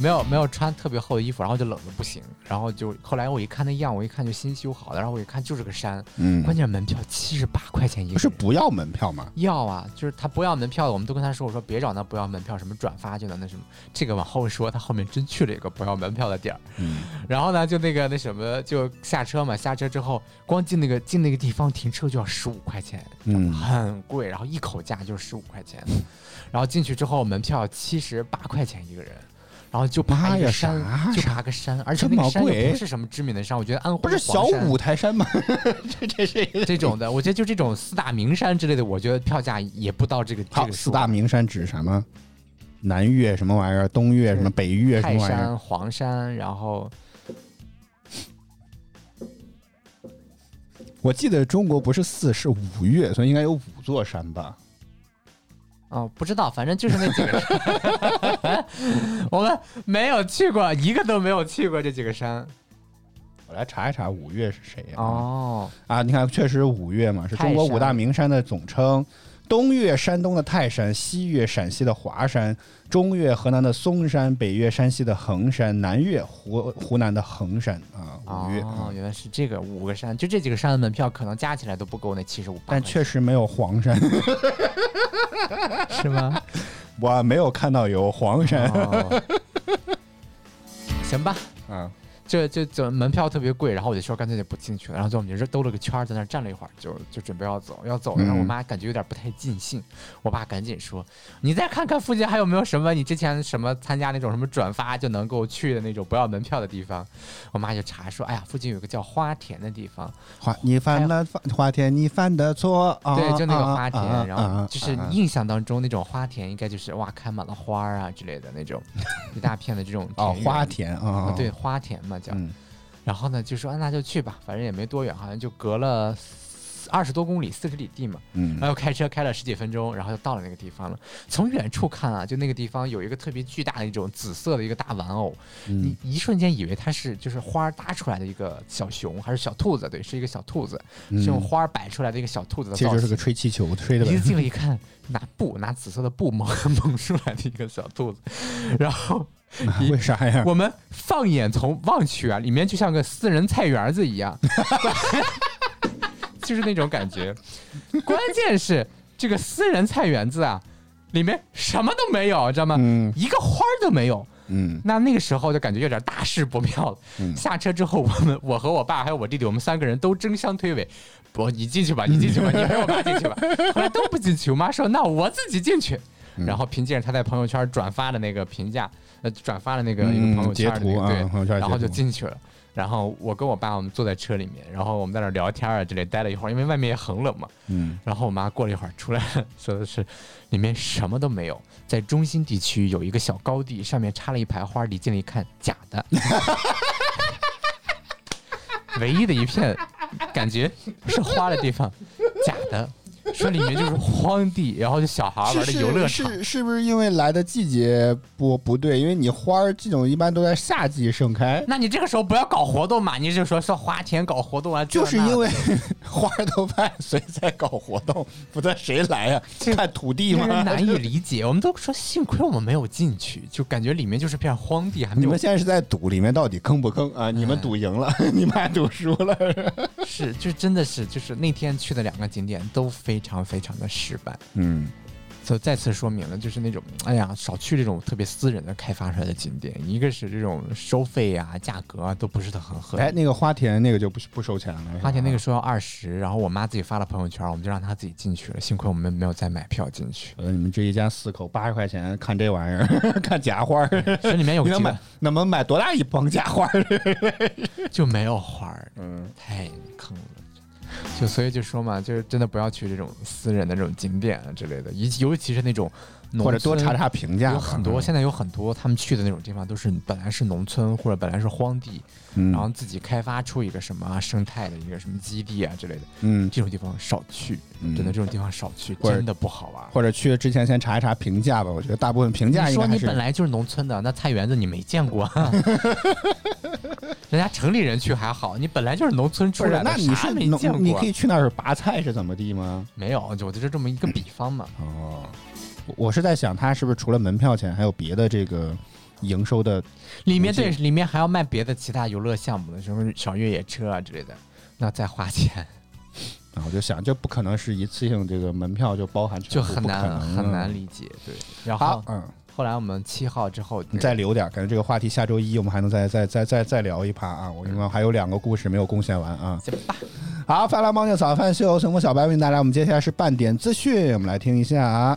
没有没有穿特别厚的衣服，然后就冷的不行，然后就后来我一看那样，我一看就新修好的，然后我一看就是个山，嗯。关键门票七十八块钱一个。人，不是不要门票吗？要啊，就是他不要门票的，我们都跟他说，我说别找那不要门票，什么转发就能那什么，这个往后说，他后面真去了一个不要门票的地儿，嗯，然后呢，就那个那什么，就下车嘛，下车之后光进那个进那个地方停车就要十五块钱，嗯。很贵，然后一口价就是十五块钱，然后进去之后门票七十八块钱一个人。然后就爬一个山，就爬个山，而且那个山不是什么知名的山，我觉得安徽 不是小五台山吗？这这是这种的，我觉得就这种四大名山之类的，我觉得票价也不到这个这好，个四大名山指什么？南岳什么玩意儿？东岳什么？北岳什泰么玩意儿？山、黄山，然后 我记得中国不是四是五岳，所以应该有五座山吧？哦，不知道，反正就是那几个山，我们没有去过，一个都没有去过这几个山。我来查一查五岳是谁呀、哦，啊，你看，确实五岳嘛，是中国五大名山的总称。东岳山东的泰山，西岳陕西的华山，中岳河南的嵩山，北岳山西的衡山，南岳湖湖南的衡山啊，五岳。哦，原来是这个五个山，就这几个山的门票可能加起来都不够那七十五。但确实没有黄山，是吗？我没有看到有黄山。哦行吧，啊，这这这门票特别贵，然后我就说干脆就不进去了，然后最后我们就兜了个圈，在那站了一会儿，就就准备要走，要走了，然后我嗯妈感觉有点不太尽兴，我爸赶紧说：“你再看看附近还有没有什么你之前什么参加那种什么转发就能够去的那种不要门票的地方。”我妈就查说：“哎呀，附近有个叫花田的地方，花你犯了花田，你犯的错。啊对，就那个花田，啊然后啊就是印象当中那种花田，应该就是哇开满了花啊之类的那种，一大片的这种哦，花田啊啊，，对，花田嘛叫。嗯然后呢，就说、啊那就去吧，反正也没多远，好像就隔了二十多公里，四十里地嘛。嗯然后开车开了十几分钟，然后就到了那个地方了。从远处看啊，就那个地方有一个特别巨大的一种紫色的一个大玩偶，你嗯一瞬间以为它是就是花搭出来的一个小熊还是小兔子？对，是一个小兔子，是用嗯花摆出来的一个小兔子的造型其实就是个。吹气球吹的一呗。进来一看，拿布拿紫色的布蒙 蒙出来的一个小兔子，然后 为啥呀？我们放眼从望去啊，里面就像个私人菜园子一样，就是那种感觉。关键是这个私人菜园子啊，里面什么都没有，知道吗？嗯一个花儿都没有。嗯那那个时候就感觉有点大事不妙了。嗯下车之后，我们 我和我爸还有我弟弟，我们三个人都争相推诿，不，你进去吧，你进去吧，你陪我妈进去吧。后来都不进去，我妈说那我自己进去。嗯然后凭借着他在朋友圈转发的那个评价，呃，转发的那个一个朋友圈的那个、图啊，对，然后就进去了。然后我跟我爸我们坐在车里面，然后我们在那儿聊天啊之类，待了一会儿，因为外面也很冷嘛。嗯然后我妈过了一会儿出来，说的是里面什么都没有，在中心地区有一个小高地，上面插了一排花，离近了一看，假的。唯一的一片感觉是花的地方，假的。说里面就是荒地，然后就小孩玩的游乐场。是是不是因为来的季节不不对？因为你花儿这种一般都在夏季盛开，那你这个时候不要搞活动嘛？你就说说花钱搞活动啊？就是因为 花儿都败，所以才搞活动，不然谁来呀？看土地吗？难以理解。我们都说幸亏我们没有进去，就感觉里面就是片荒地，还没你们现在是在赌里面到底坑不坑啊？你们赌赢了，你们还赌输了。是，就真的是，就是那天去的两个景点都非常非常的失败，嗯，就再次说明了，就是那种，哎呀，少去这种特别私人的开发出来的景点，一个是这种收费啊、价格啊都不是特很合理。哎，那个花田那个就不不收钱了，花田那个说要二十，然后我妈自己发了朋友圈，我们就让她自己进去了。幸亏我们没有再买票进去，呃，你们这一家四口八十块钱看这玩意儿，看假花儿，所以里面有你能买能不能买多大一帮假花儿？就没有花儿，嗯，太坑了。就所以就说嘛，就是真的不要去这种私人的这种景点啊之类的，尤尤其是那种或者多查查评价。有很多，嗯现在有很多他们去的那种地方，都是本来是农村或者本来是荒地，嗯然后自己开发出一个什么啊生态的一个什么基地啊之类的，嗯，这种地方少去，嗯真的这种地方少去，真的不好玩。或者去之前先查一查评价吧。我觉得大部分评价你说你本来就是农村的，那菜园子你没见过，人家城里人去还好，你本来就是农村出来的，那你啥是农没见过？你可以去那儿拔菜是怎么地吗？没有，就我就是这么一个比方嘛。哦，我我是在想，他是不是除了门票钱，还有别的这个营收的？里面对，里面还要卖别的其他游乐项目的，什么小越野车啊之类的，那再花钱。啊，我就想，这不可能是一次性这个门票就包含全部，就很难能很难啊理解，对。然后，好嗯，后来我们七号之后，你再留点儿，感觉这个话题下周一我们还能再再再再再聊一趴啊！我因为还有两个故事没有贡献完啊。行吧。好，发来猫宁早饭秀，成功小白为您带来，我们接下来是半点资讯，我们来听一下啊。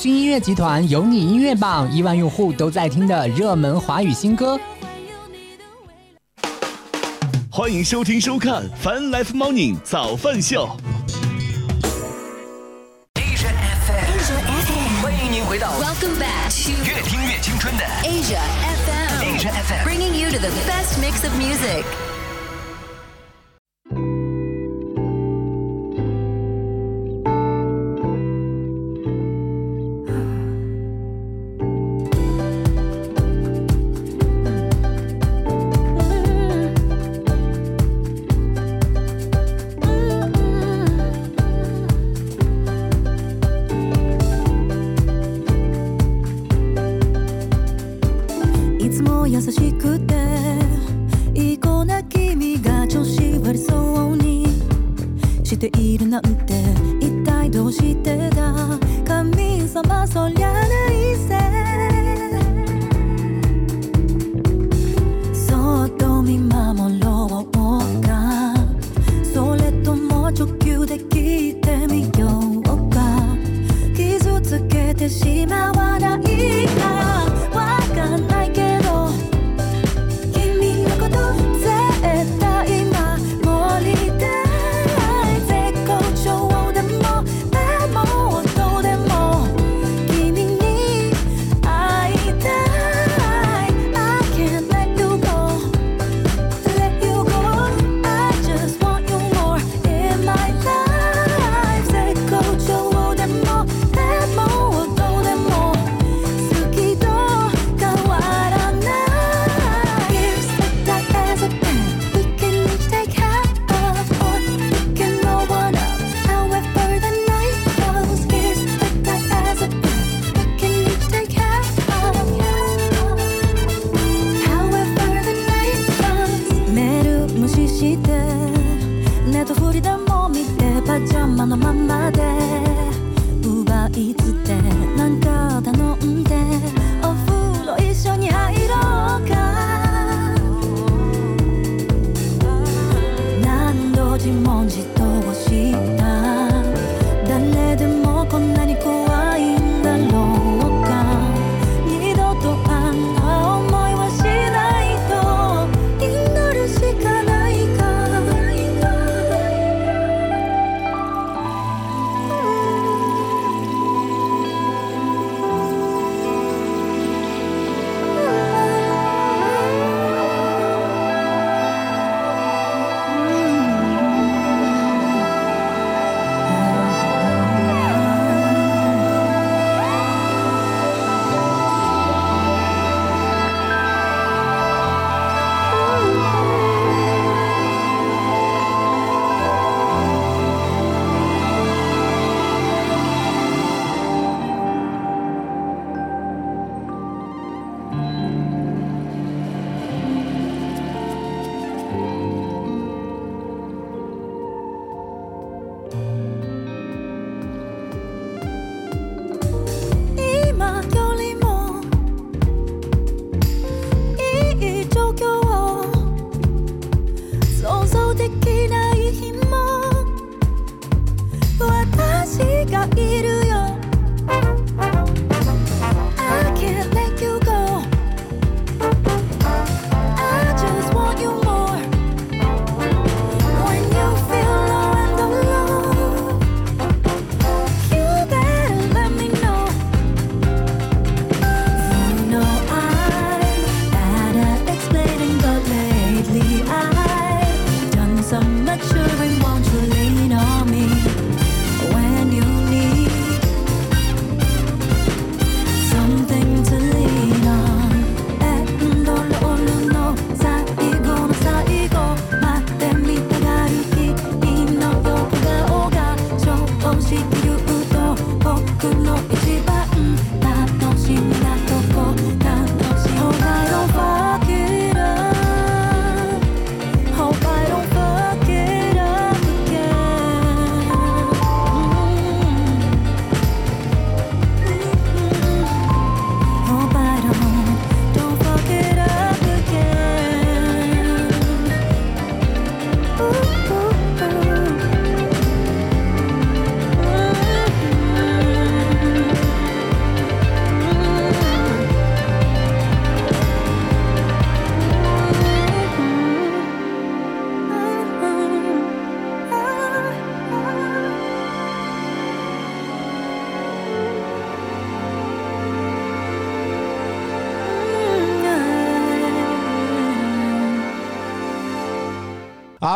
新音乐集团有你音乐榜，亿万用户都在听的热门华语新歌。欢迎收听收看《Fun Life Morning 早饭秀》。欢迎你回到 Welcome back，越听越青春的 Asia FM，Asia FM，Bringing you to the best mix of music。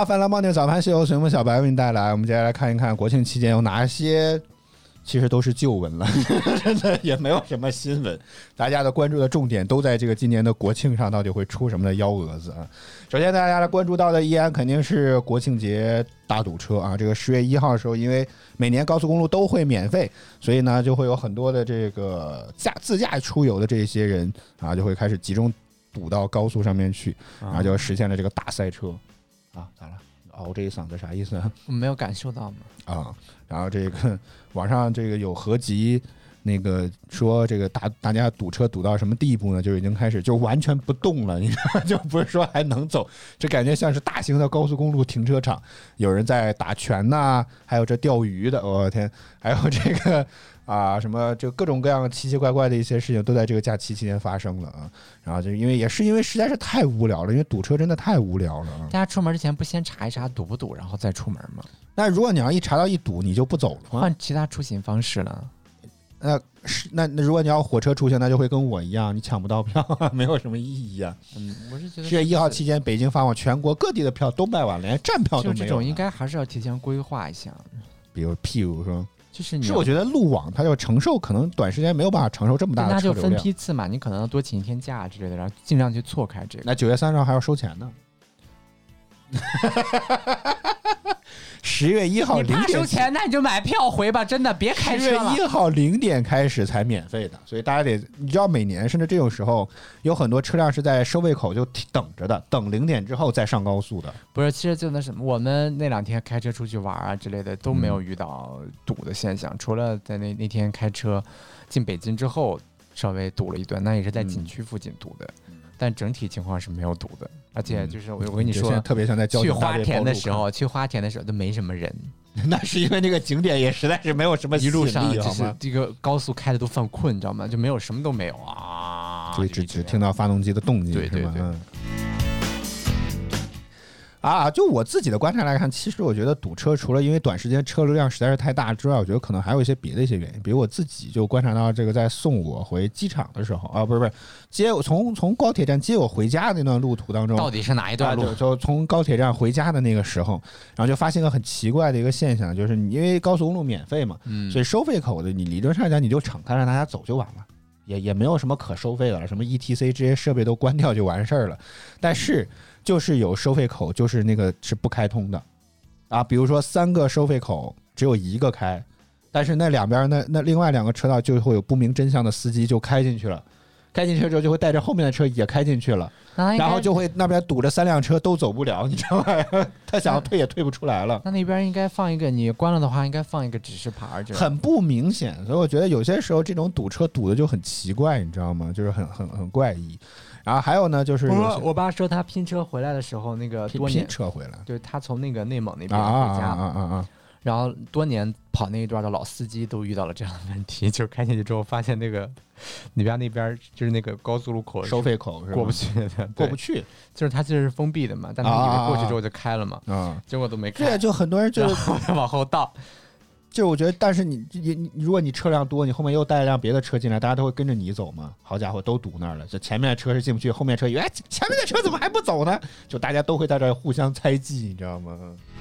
好，翻来冒点早饭秀，随风小白为您带来。我们接下来看一看国庆期间有哪些，其实都是旧闻了，真的也没有什么新闻。大家的关注的重点都在这个今年的国庆上，到底会出什么的幺蛾子啊？首先，大家来关注到的依然肯定是国庆节大堵车啊！这个十月一号的时候，因为每年高速公路都会免费，所以呢，就会有很多的这个驾自驾出游的这些人啊，就会开始集中堵到高速上面去，然后就实现了这个大塞车啊！咋了？熬这一嗓子啥意思啊？我 没有感受到吗？啊，然后这个 网上这个有合集，那个说这个大大家堵车堵到什么地步呢？就已经开始就完全不动了，你知道吗，就不是说还能走，这感觉像是大型的高速公路停车场，有人在打拳呐、还有这钓鱼的，我、天，还有这个。啊，什么就各种各样奇奇怪怪的一些事情都在这个假期期间发生了啊，然后就因为也是因为实在是太无聊了，因为堵车真的太无聊了啊。大家出门之前不先查一查堵不堵，然后再出门吗？那如果你要一查到一堵，你就不走了吗？换其他出行方式了。那是那那如果你要火车出行，那就会跟我一样，你抢不到票，没有什么意义啊。嗯，我是觉得十月一号期间，北京发往全国各地的票都卖完了，连站票都没有。就这种应该还是要提前规划一下。比如譬如说，就是你是我觉得路网它要承受，可能短时间没有办法承受这么大的那就分。批次嘛，你可能要多请一天假之类的，然后尽量去错开这个。那九月三十号还要收钱呢。十月一号你怕零点收钱，那你就买票回吧，真的别开十月。一号零点开始才免费的，所以大家得，你知道每年甚至这种时候，有很多车辆是在收费口就等着的，等零点之后再上高速的。不是，其实就那什么，我们那两天开车出去玩啊之类的都没有嗯遇到堵的现象，除了在那那天开车进北京之后稍微堵了一段，那也是在景嗯区附近堵的，但整体情况是没有堵的。而且嗯就是我我跟你说特别像在去花田的时候，去花田的时候都没什么人，那是因为那个景点也实在是没有什么一路上就是？这个高速开的都犯困，你知道吗？就没有什么都没有啊，所以只就只听到发动机的动静，对对对啊，就我自己的观察来看，其实我觉得堵车除了因为短时间车流量实在是太大之外，我觉得可能还有一些别的一些原因。比如我自己就观察到，这个在送我回机场的时候啊，不是不是接我从从高铁站接我回家的那段路途当中，到底是哪一段路啊就？就从高铁站回家的那个时候，然后就发现个很奇怪的一个现象，就是你因为高速公路免费嘛，嗯所以收费口的你理论上讲你就敞开让大家走就完了，也也没有什么可收费的了，什么 ETC 这些设备都关掉就完事儿了。但是就是有收费口，就是那个是不开通的啊，比如说三个收费口只有一个开，但是那两边那那另外两个车道就会有不明真相的司机就开进去了。开进去之后，就会带着后面的车也开进去了，然后就会那边堵着三辆车都走不了，你知道吗？他想要退也退不出来了。那那边应该放一个，你关了的话应该放一个指示牌儿之类的，很不明显，所以我觉得有些时候这种堵车堵的就很奇怪，你知道吗？就是很很很怪异。然后还有呢，就是我我爸说他拼车回来的时候，那个多年，车回来。就是他从那个内蒙那啊边回家，啊啊啊！然后多年跑那一段的老司机都遇到了这样的问题，就是开进去之后发现那个你边那边就是那个高速路口收费口是过不去的，过不，去就是它就是封闭的嘛，但他以为过去之后就开了嘛，啊。结果都没开。对啊，就很多人就然后再往后倒，就我觉得，但是你你你，如果你车辆多，你后面又带一辆别的车进来，大家都会跟着你走嘛。好家伙，都堵那儿了，这前面的车是进不去，后面车以为哎前面的车怎么还不走呢？就大家都会在这儿互相猜忌，你知道吗？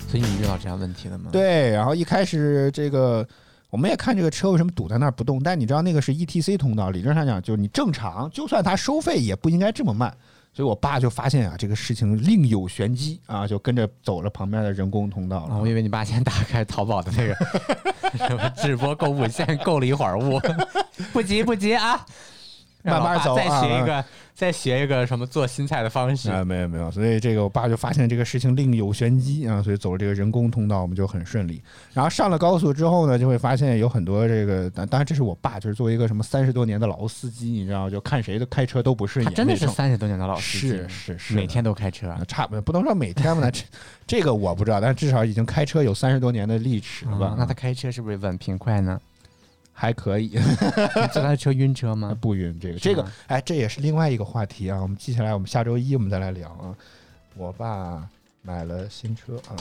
所以你遇到这样问题了吗？，对，然后一开始这个我们也看这个车为什么堵在那儿不动，但你知道那个是 ETC 通道，理论上讲就是你正常，就算它收费也不应该这么慢。所以我爸就发现啊，这个事情另有玄机啊，就跟着走了旁边的人工通道，了。我以为你爸先打开淘宝的那个 什么直播购物，先购了一会儿物，不急不急啊，慢慢走再啊学一个，再学一个什么做新菜的方式。啊，没有没有，所以这个我爸就发现这个事情另有玄机啊，所以走了这个人工通道，我们就很顺利。然后上了高速之后呢，就会发现有很多这个，当当然这是我爸，就是作为一个什么三十多年的老司机，你知道，就看谁的开车都不顺他眼真的是三十多年的老司机，是是是每天都开车啊，差不多不能说每天吧，那这这个我不知道，但至少已经开车有三十多年的历史了吧？啊那他开车是不是稳平快呢？还可以，你坐他的车晕车吗？不晕这个这个吗，哎，这也是另外一个话题啊，我们记下来，我们下周一我们再来聊啊。我爸买了新车啊，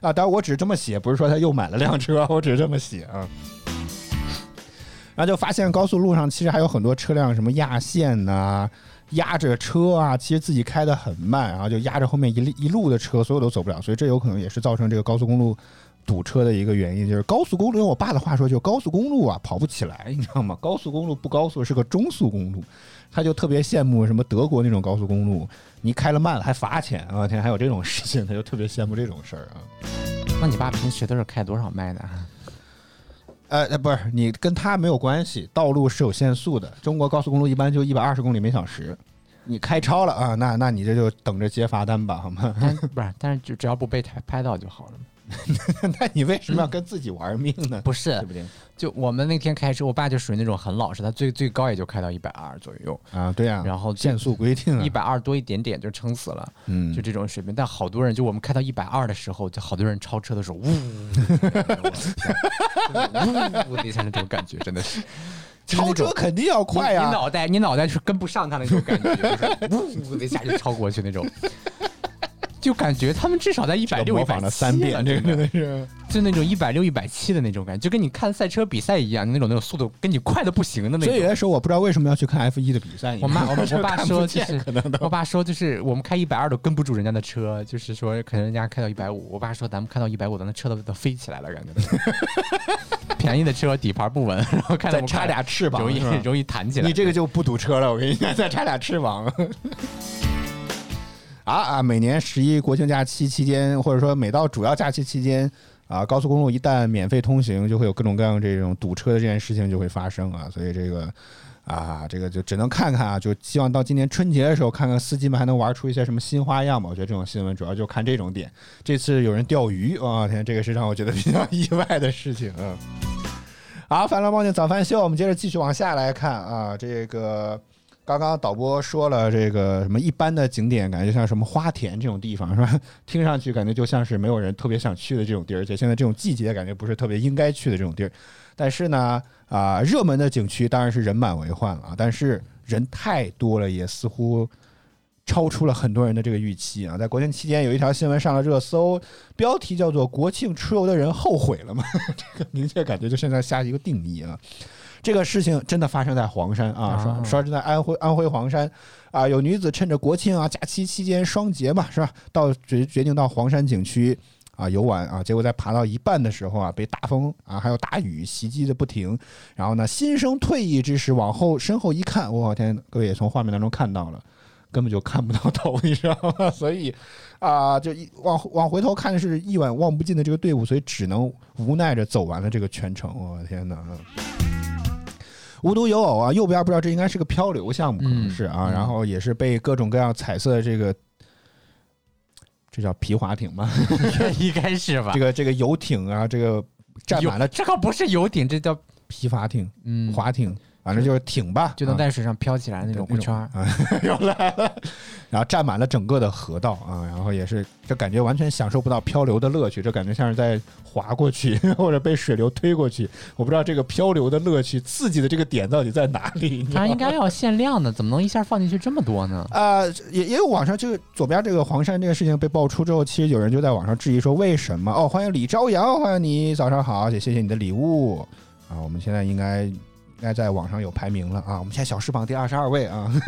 啊，当然我只是这么写，不是说他又买了辆车，我只是这么写啊。然后就发现高速路上其实还有很多车辆什么压线呐、压着车啊，其实自己开得很慢，然后就压着后面一一路的车，所有都走不了，所以这有可能也是造成这个高速公路堵车的一个原因。就是高速公路，用我爸的话说，就高速公路啊跑不起来，你知道吗？高速公路不高速是个中速公路，他就特别羡慕什么德国那种高速公路，你开了慢了还罚钱啊！天，还有这种事情，他就特别羡慕这种事儿啊。那你爸平时都是开多少迈的？呃，呃，不是，你跟他没有关系，道路是有限速的，中国高速公路一般就一百二十公里每小时，你开超了啊，那那你这就等着接罚单吧，好吗？但不是，但是就只要不被拍拍到就好了嘛。那你为什么要跟自己玩命呢？不是对，不对？就我们那天开车，我爸就属于那种很老实，他最最高也就开到一百二左右，啊，对呀、然后限速规定啊，一百二多一点点就撑死了，嗯就这种水平。但好多人，就我们开到一百二的时候，就好多人超车的时候，呜，呜的一下那种感觉，真的是。超车肯定要快你呀、你脑袋你脑袋是跟不上他那种感觉，就是呜的一下就超过去那种，就感觉他们至少在一百六、一百模仿了三遍，这个真的是。就那种一百六、一百七的那种感觉，就跟你看赛车比赛一样，那种那种速度跟你快的不行的那种。所以有的时候我不知道为什么要去看 F 一的比赛。我妈我我爸说就是我爸说就是我们开一百二都跟不住人家的车，就是说可能人家开到一百五，我爸说咱们开到一百五，咱的车都都飞起来了，感觉。便宜的车底盘不稳，然后看再插俩翅膀容易容易弹起来。你这个就不堵车了，我跟你讲，再插俩翅膀。啊啊！每年十一国庆假期期间，或者说每到主要假期期间，啊，高速公路一旦免费通行，就会有各种各样这种堵车的这件事情就会发生啊。所以这个啊，这个就只能看看啊，就希望到今年春节的时候，看看司机们还能玩出一些什么新花样吧。我觉得这种新闻主要就看这种点。这次有人钓鱼，啊，天，这个是让我觉得比较意外的事情啊。好，烦劳猫宁早饭秀，我们接着继续往下来看啊，这个。刚刚导播说了，这个什么一般的景点，感觉像什么花田这种地方，是吧？听上去感觉就像是没有人特别想去的这种地儿，而且现在这种季节，感觉不是特别应该去的这种地儿。但是呢，啊、热门的景区当然是人满为患了啊，但是人太多了，也似乎超出了很多人的这个预期啊。在国庆期间，有一条新闻上了热搜，标题叫做“国庆出游的人后悔了吗？” 这个明确感觉就现在下一个定义啊。这个事情真的发生在黄山啊，说说是在安徽安徽黄山啊，有女子趁着国庆啊假期期间双节嘛，是吧？到决决定到黄山景区啊游玩啊，结果在爬到一半的时候啊，被大风啊还有大雨袭击的不停，然后呢，心生退意之时，往后身后一看，我天，各位也从画面当中看到了。根本就看不到头，你知道吗？所以啊、就一往往回头看是一眼望不尽的这个队伍，所以只能无奈着走完了这个全程。我的天哪！无独有偶啊，右边不知道这应该是个漂流项目，可能是啊，嗯然后也是被各种各样彩色的这个，这叫皮划艇吗？应该是吧？这个这个游艇啊，这个占满了这个不是游艇，这叫皮划艇、嗯划艇，反正就是挺吧，就能啊在水上飘起来那种对滚圈儿。啊，又来了，然后占满了整个的河道啊，然后也是这感觉完全享受不到漂流的乐趣，这感觉像是在滑过去 或者被水流推过去，我不知道这个漂流的乐趣刺激的这个点到底在哪里？它应该 要限量的，怎么能一下放进去这么多呢？啊、也也有网上这个左边这个黄山这个事情被爆出之后，其实有人就在网上质疑说为什么？哦，欢迎李朝阳，欢迎你，早上好，也谢谢你的礼物啊，我们现在应该应该在网上有排名了啊，我们现在小时榜第二十二位啊。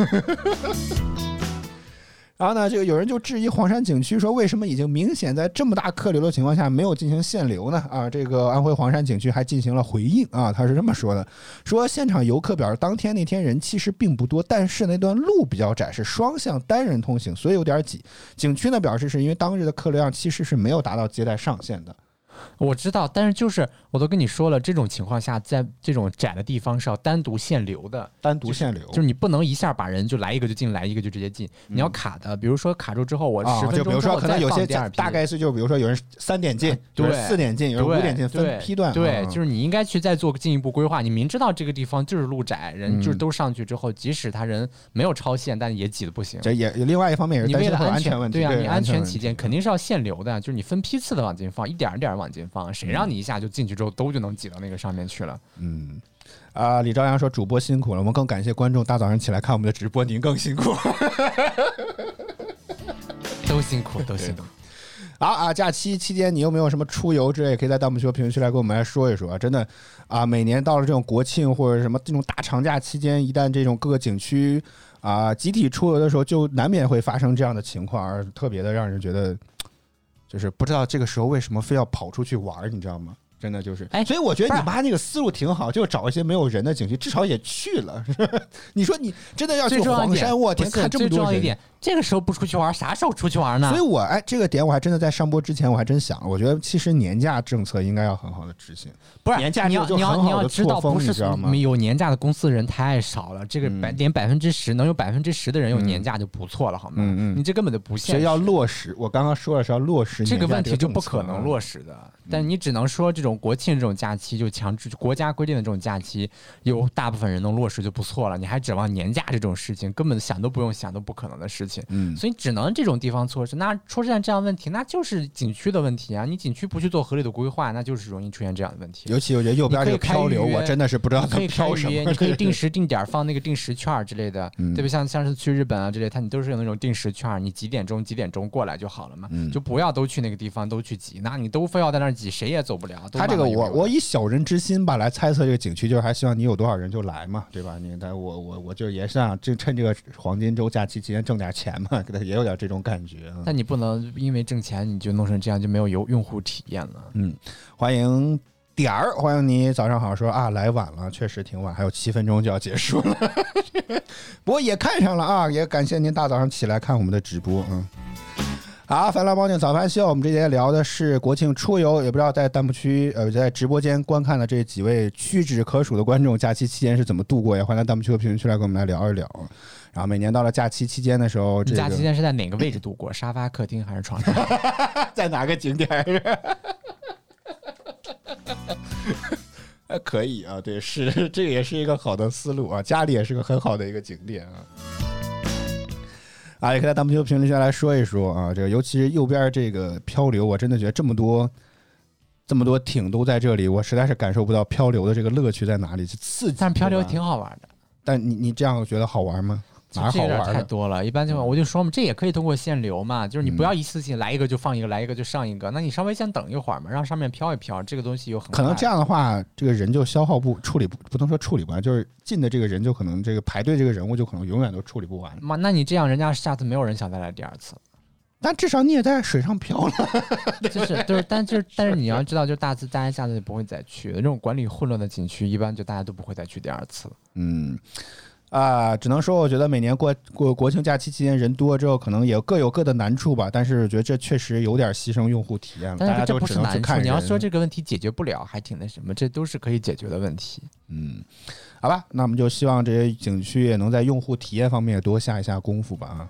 然后呢，这个有人就质疑黄山景区说，为什么已经明显在这么大客流的情况下没有进行限流呢？啊，这个安徽黄山景区还进行了回应啊，他是这么说的：说现场游客表示，当天那天人其实并不多，但是那段路比较窄，是双向单人通行，所以有点挤。景区呢表示，是因为当日的客流量其实是没有达到接待上限的。我知道，但是就是我都跟你说了，这种情况下，在这种窄的地方是要单独限流的，单独限流，就是你不能一下把人就来一个就进来，一个就直接进，你要卡的，比如说卡住之后，我啊十，分就比如说可能有些大概是就比如说有人三点进，对四点进，有人五点进，分批段。对，啊就是你应该去再做进一步规划。你明知道这个地方就是路窄，人就是嗯都上去之后，即使他人没有超限，但也挤得不行。这也另外一方面也是你担心安全问题，对啊，你安全起见肯定是要限流的，就是你分批次的往进放，一点儿一点儿往进放，谁让你一下就进去之后都就能挤到那个上面去了？嗯，啊，李朝阳说主播辛苦了，我们更感谢观众大早上起来看我们的直播，您更辛苦。都辛苦，都辛苦。好啊，假期期间你有没有什么出游之类，可以在弹幕区和评论区来跟我们来说一说啊。真的啊，每年到了这种国庆或者什么这种大长假期间，一旦这种各个景区。啊，集体出游的时候就难免会发生这样的情况，而特别的让人觉得，就是不知道这个时候为什么非要跑出去玩，你知道吗？真的就是，哎所以我觉得你妈那个思路挺好，就找一些没有人的景区，至少也去了。你说你真的要去黄山，我天，看这么多人，最重要一点，这个时候不出去玩，啥时候出去玩呢？所以我哎，这个点我还真的在上播之前我还真想了，我觉得其实年假政策应该要很好的执行。不是年假你要你要你要知道，不是有年假的公司人太少了，这个嗯百连百分之十能有百分之十的人有年假就不错了，好吗？嗯嗯你这根本就不现实要。落实，我刚刚说了是要落实这个问题就不可能啊落实的，但你只能说这种国庆这种假期就强制国家规定的这种假期，有大部分人能落实就不错了。你还指望年假这种事情，根本想都不用想都不可能的事情。嗯，所以只能这种地方措施。那出现这样问题，那就是景区的问题啊！你景区不去做合理的规划，那就是容易出现这样的问题。尤其我觉得右边这个漂流，我真的是不知道它你可以漂什么预约，。你可以定时定点儿放那个定时券儿之类的，嗯对不？像像是去日本啊之类，它你都是有那种定时券儿，你几点钟几点钟过来就好了嘛，嗯就不要都去那个地方都去挤，那你都非要在那儿挤，谁也走不了。都他这个我我以小人之心吧来猜测这个景区，就是还希望你有多少人就来嘛，对吧？你但我我我就也是想就趁这个黄金周假期期间挣点钱嘛，给 他也有点这种感觉啊。但你不能因为挣钱你就弄成这样，就没有用用户体验了。嗯，欢迎点儿，欢迎你早上好说啊，来晚了，确实挺晚，还有七分钟就要结束了，不过也看上了啊，也感谢您大早上起来看我们的直播，嗯。好，烦劳猫宁早饭秀，我们这节聊的是国庆出游，也不知道在弹幕区呃在直播间观看的这几位屈指可数的观众，假期期间是怎么度过？也欢迎在弹幕区和评论区来跟我们来聊一聊。然后每年到了假期期间的时候，这你假期期间是在哪个位置度过？沙发、客厅还是床上？在哪个景点 可以啊，对，是这个也是一个好的思路啊，家里也是个很好的一个景点啊。啊，也可以在弹幕区、评论区来说一说啊，这个尤其是右边这个漂流，我真的觉得这么多这么多艇都在这里，我实在是感受不到漂流的这个乐趣在哪里，是刺激。但漂流挺好玩的。但你你这样觉得好玩吗？哪好玩太多了，一般情况我就说嘛，这也可以通过限流嘛，就是你不要一次性来一个就放一个，来一个就上一个，那你稍微先等一会儿嘛，让上面飘一飘，这个东西有很可能这样的话，这个人就消耗不处理不不能说处理不完，就是进的这个人就可能这个排队这个人物就可能永远都处理不完。嘛，那你这样人家下次没有人想再来第二次，但至少你也在水上漂了。就是就是，但就是但是你要知道，就是大自大家下次就不会再去这种管理混乱的景区，一般就大家都不会再去第二次。嗯，啊、只能说我觉得每年过过国庆假期期间人多之后，可能也各有各的难处吧。但是我觉得这确实有点牺牲用户体验了，大但是这家都只不是难处，能去看。你要说这个问题解决不了，还挺那什么，这都是可以解决的问题。嗯，好吧，那我们就希望这些景区也能在用户体验方面多下一下功夫吧啊。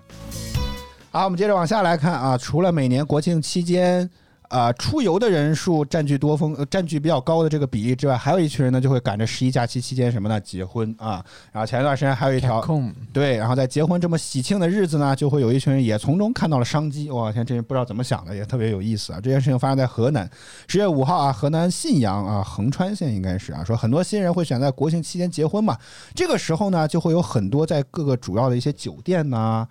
好，我们接着往下来看啊，除了每年国庆期间。啊、出游的人数占据多峰、呃占据比较高的这个比例之外，还有一群人呢，就会赶着十一假期期间什么呢？结婚啊。然后前一段时间还有一条控对，然后在结婚这么喜庆的日子呢，就会有一群人也从中看到了商机。哇，天，这人不知道怎么想的，也特别有意思啊！这件事情发生在河南，十月五号啊，河南信阳啊，横川县应该是啊，说很多新人会选在国庆期间结婚嘛。这个时候呢，就会有很多在各个主要的一些酒店呐、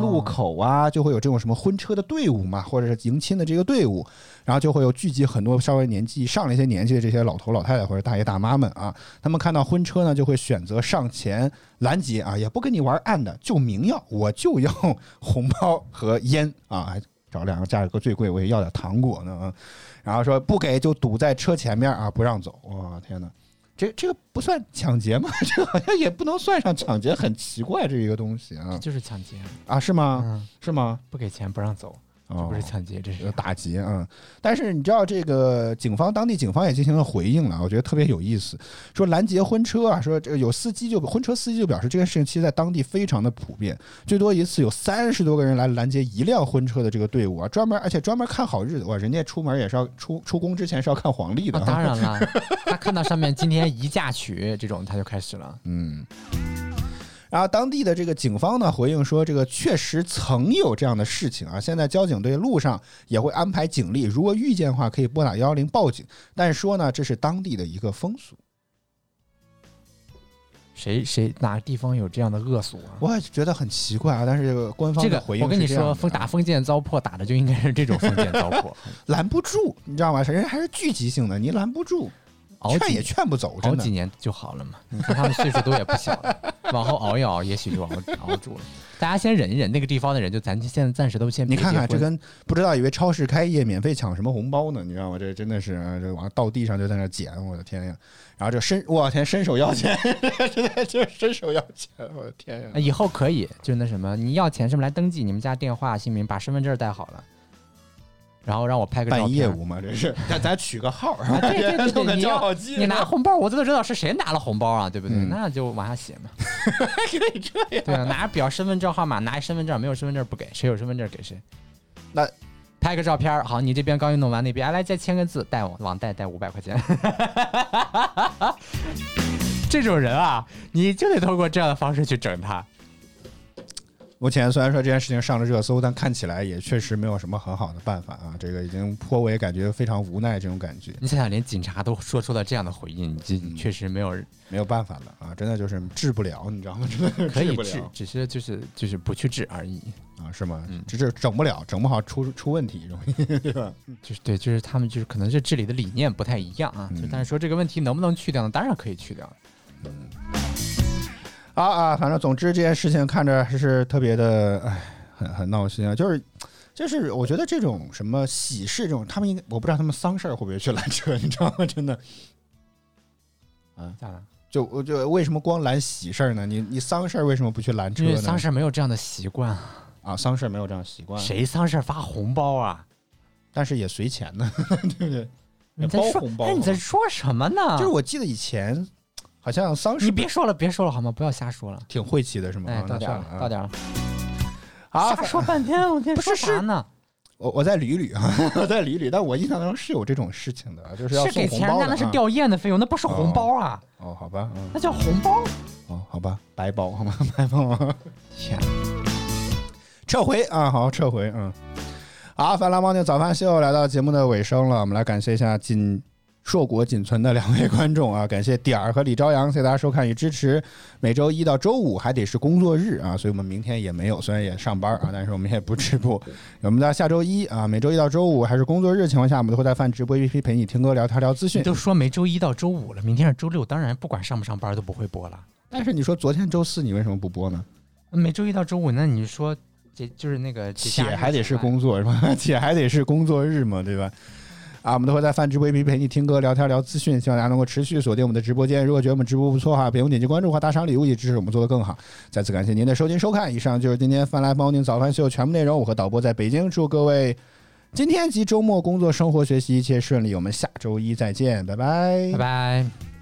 路口啊，就会有这种什么婚车的队伍嘛，或者是迎亲的这个队伍，然后就会有聚集很多稍微年纪上了一些年纪的这些老头老太太或者大爷大妈们啊，他们看到婚车呢，就会选择上前拦截啊，也不跟你玩暗的，就明要，我就要红包和烟啊，还找两个价格最贵，我也要点糖果呢啊，然后说不给就堵在车前面啊，不让走，哇天哪！这这个不算抢劫吗？这好像也不能算上抢劫，很奇怪这一个东西啊这就是抢劫，啊是吗？嗯，是吗？不给钱不让走，这哦不是抢劫，这是有打劫啊、但是你知道这个警方当地警方也进行了回应了，我觉得特别有意思。说拦截婚车啊，说这个有司机就婚车司机就表示这件事情其实在当地非常的普遍，最多一次有三十多个人来拦截一辆婚车的这个队伍啊，专门而且专门看好日子哇，人家出门也是要出出宫之前是要看黄历的、啊，当然了，他看到上面今天宜嫁娶这种，他就开始了。嗯。然后当地的这个警方呢回应说，这个确实曾有这样的事情啊。现在交警队路上也会安排警力，如果遇见的话可以拨打幺幺零报警。但是说呢，这是当地的一个风俗。谁谁哪个地方有这样的恶俗啊？我也觉得很奇怪啊。但是这个官方这个的回应我跟你说，封打封建糟粕打的就应该是这种封建糟粕。拦不住，你知道吗？人家还是聚集性的，你拦不住。熬劝也劝不走，熬真的几。年就好了嘛。你看他们岁数都也不小了，往后熬一熬，也许就熬熬住了。大家先忍一忍，那个地方的人就咱现在暂时都先别你看看，这跟不知道以为超市开业免费抢什么红包呢？你知道吗？这真的是啊这往到地上就在那捡，我的天呀！然后就伸，我天，伸手要钱，真的就伸手要钱，我的天呀！哎以后可以，就那什么，你要钱是不是来登记你们家电话、姓名，把身份证带好了，然后让我拍个照片。办业务嘛，这是咱 咱取个号，啊，对对对你要叫号机，你拿红包，我都知道是谁拿了红包啊，对不对？嗯那就往下写嘛。可以这样。对啊，拿表身份证号码，拿一身份证，没有身份证不给，谁有身份证给谁。那拍个照片儿，好，你这边刚一弄完，那边哎来再签个字，带网网贷贷五百块钱。这种人啊，你就得通过这样的方式去整他。目前虽然说这件事情上了热搜，但看起来也确实没有什么很好的办法啊。这个已经颇为感觉非常无奈这种感觉，你想想，连警察都说出了这样的回应，你这嗯确实没有人没有办法了啊！真的就是治不了，你知道吗？真的是可以治，只是就是就是不去治而已。啊，是吗？嗯这这整不了，整不好出出问题，容易对吧？就是对，就是他们就是可能是治理的理念不太一样啊。就嗯但是说这个问题能不能去掉呢？当然可以去掉。啊啊，反正总之这件事情看着还是特别的，哎，很很闹心啊。就是就是，我觉得这种什么喜事这种，他们应该我不知道他们丧事儿会不会去拦车，你知道吗？真的，啊咋了？就我就为什么光拦喜事儿呢？你你丧事儿为什么不去拦车呢？因为丧事没有这样的习惯，啊，丧事儿没有这样习惯，？谁丧事发红包啊？但是也随钱呢，对不对？你在说包红包哎，你在说什么呢？就是我记得以前好像丧事你别说了，别说了好吗？不要瞎说了。挺晦气的，是吗？哎，啊到点了，到点了。好，瞎说半天，我天，不是说啥呢？我我再捋一捋啊，我再捋一 捋，但我印象当中是有这种事情的，就是要是给钱人家，送红包的啊那是吊唁的费用，那不是红包啊，哦，好吧，嗯，那叫红包。哦，好吧，白包好吗？白包啊，天，撤回啊，好，撤回，嗯，好，泛蓝猫的早饭秀来到节目的尾声了，我们来感谢一下仅硕果仅存的两位观众啊，感谢点儿和李朝阳，谢谢大家收看与支持。每周一到周五还得是工作日啊，所以我们明天也没有，虽然也上班啊，但是我们也不直播。我们在下周一啊，每周一到周五还是工作日情况下，我们都会在饭直播 APP 陪你听歌、聊天、聊资讯。都说每周一到周五了，明天是周六，当然不管上不上班都不会播了。但是你说昨天周四你为什么不播呢？每周一到周五，那你说这就是那个且还得是工作是吧？且还得是工作日嘛，对吧？啊，我们都会在饭直播 APP 陪你听歌、聊天、聊资讯，希望大家能够持续锁定我们的直播间。如果觉得我们直播不错的话，别忘点击关注和打赏礼物，以支持我们做得更好。再次感谢您的收听收看，以上就是今天饭来帮您早饭秀全部内容。我和导播在北京，祝各位今天及周末工作、生活、学习一切顺利。我们下周一再见，拜拜，拜拜。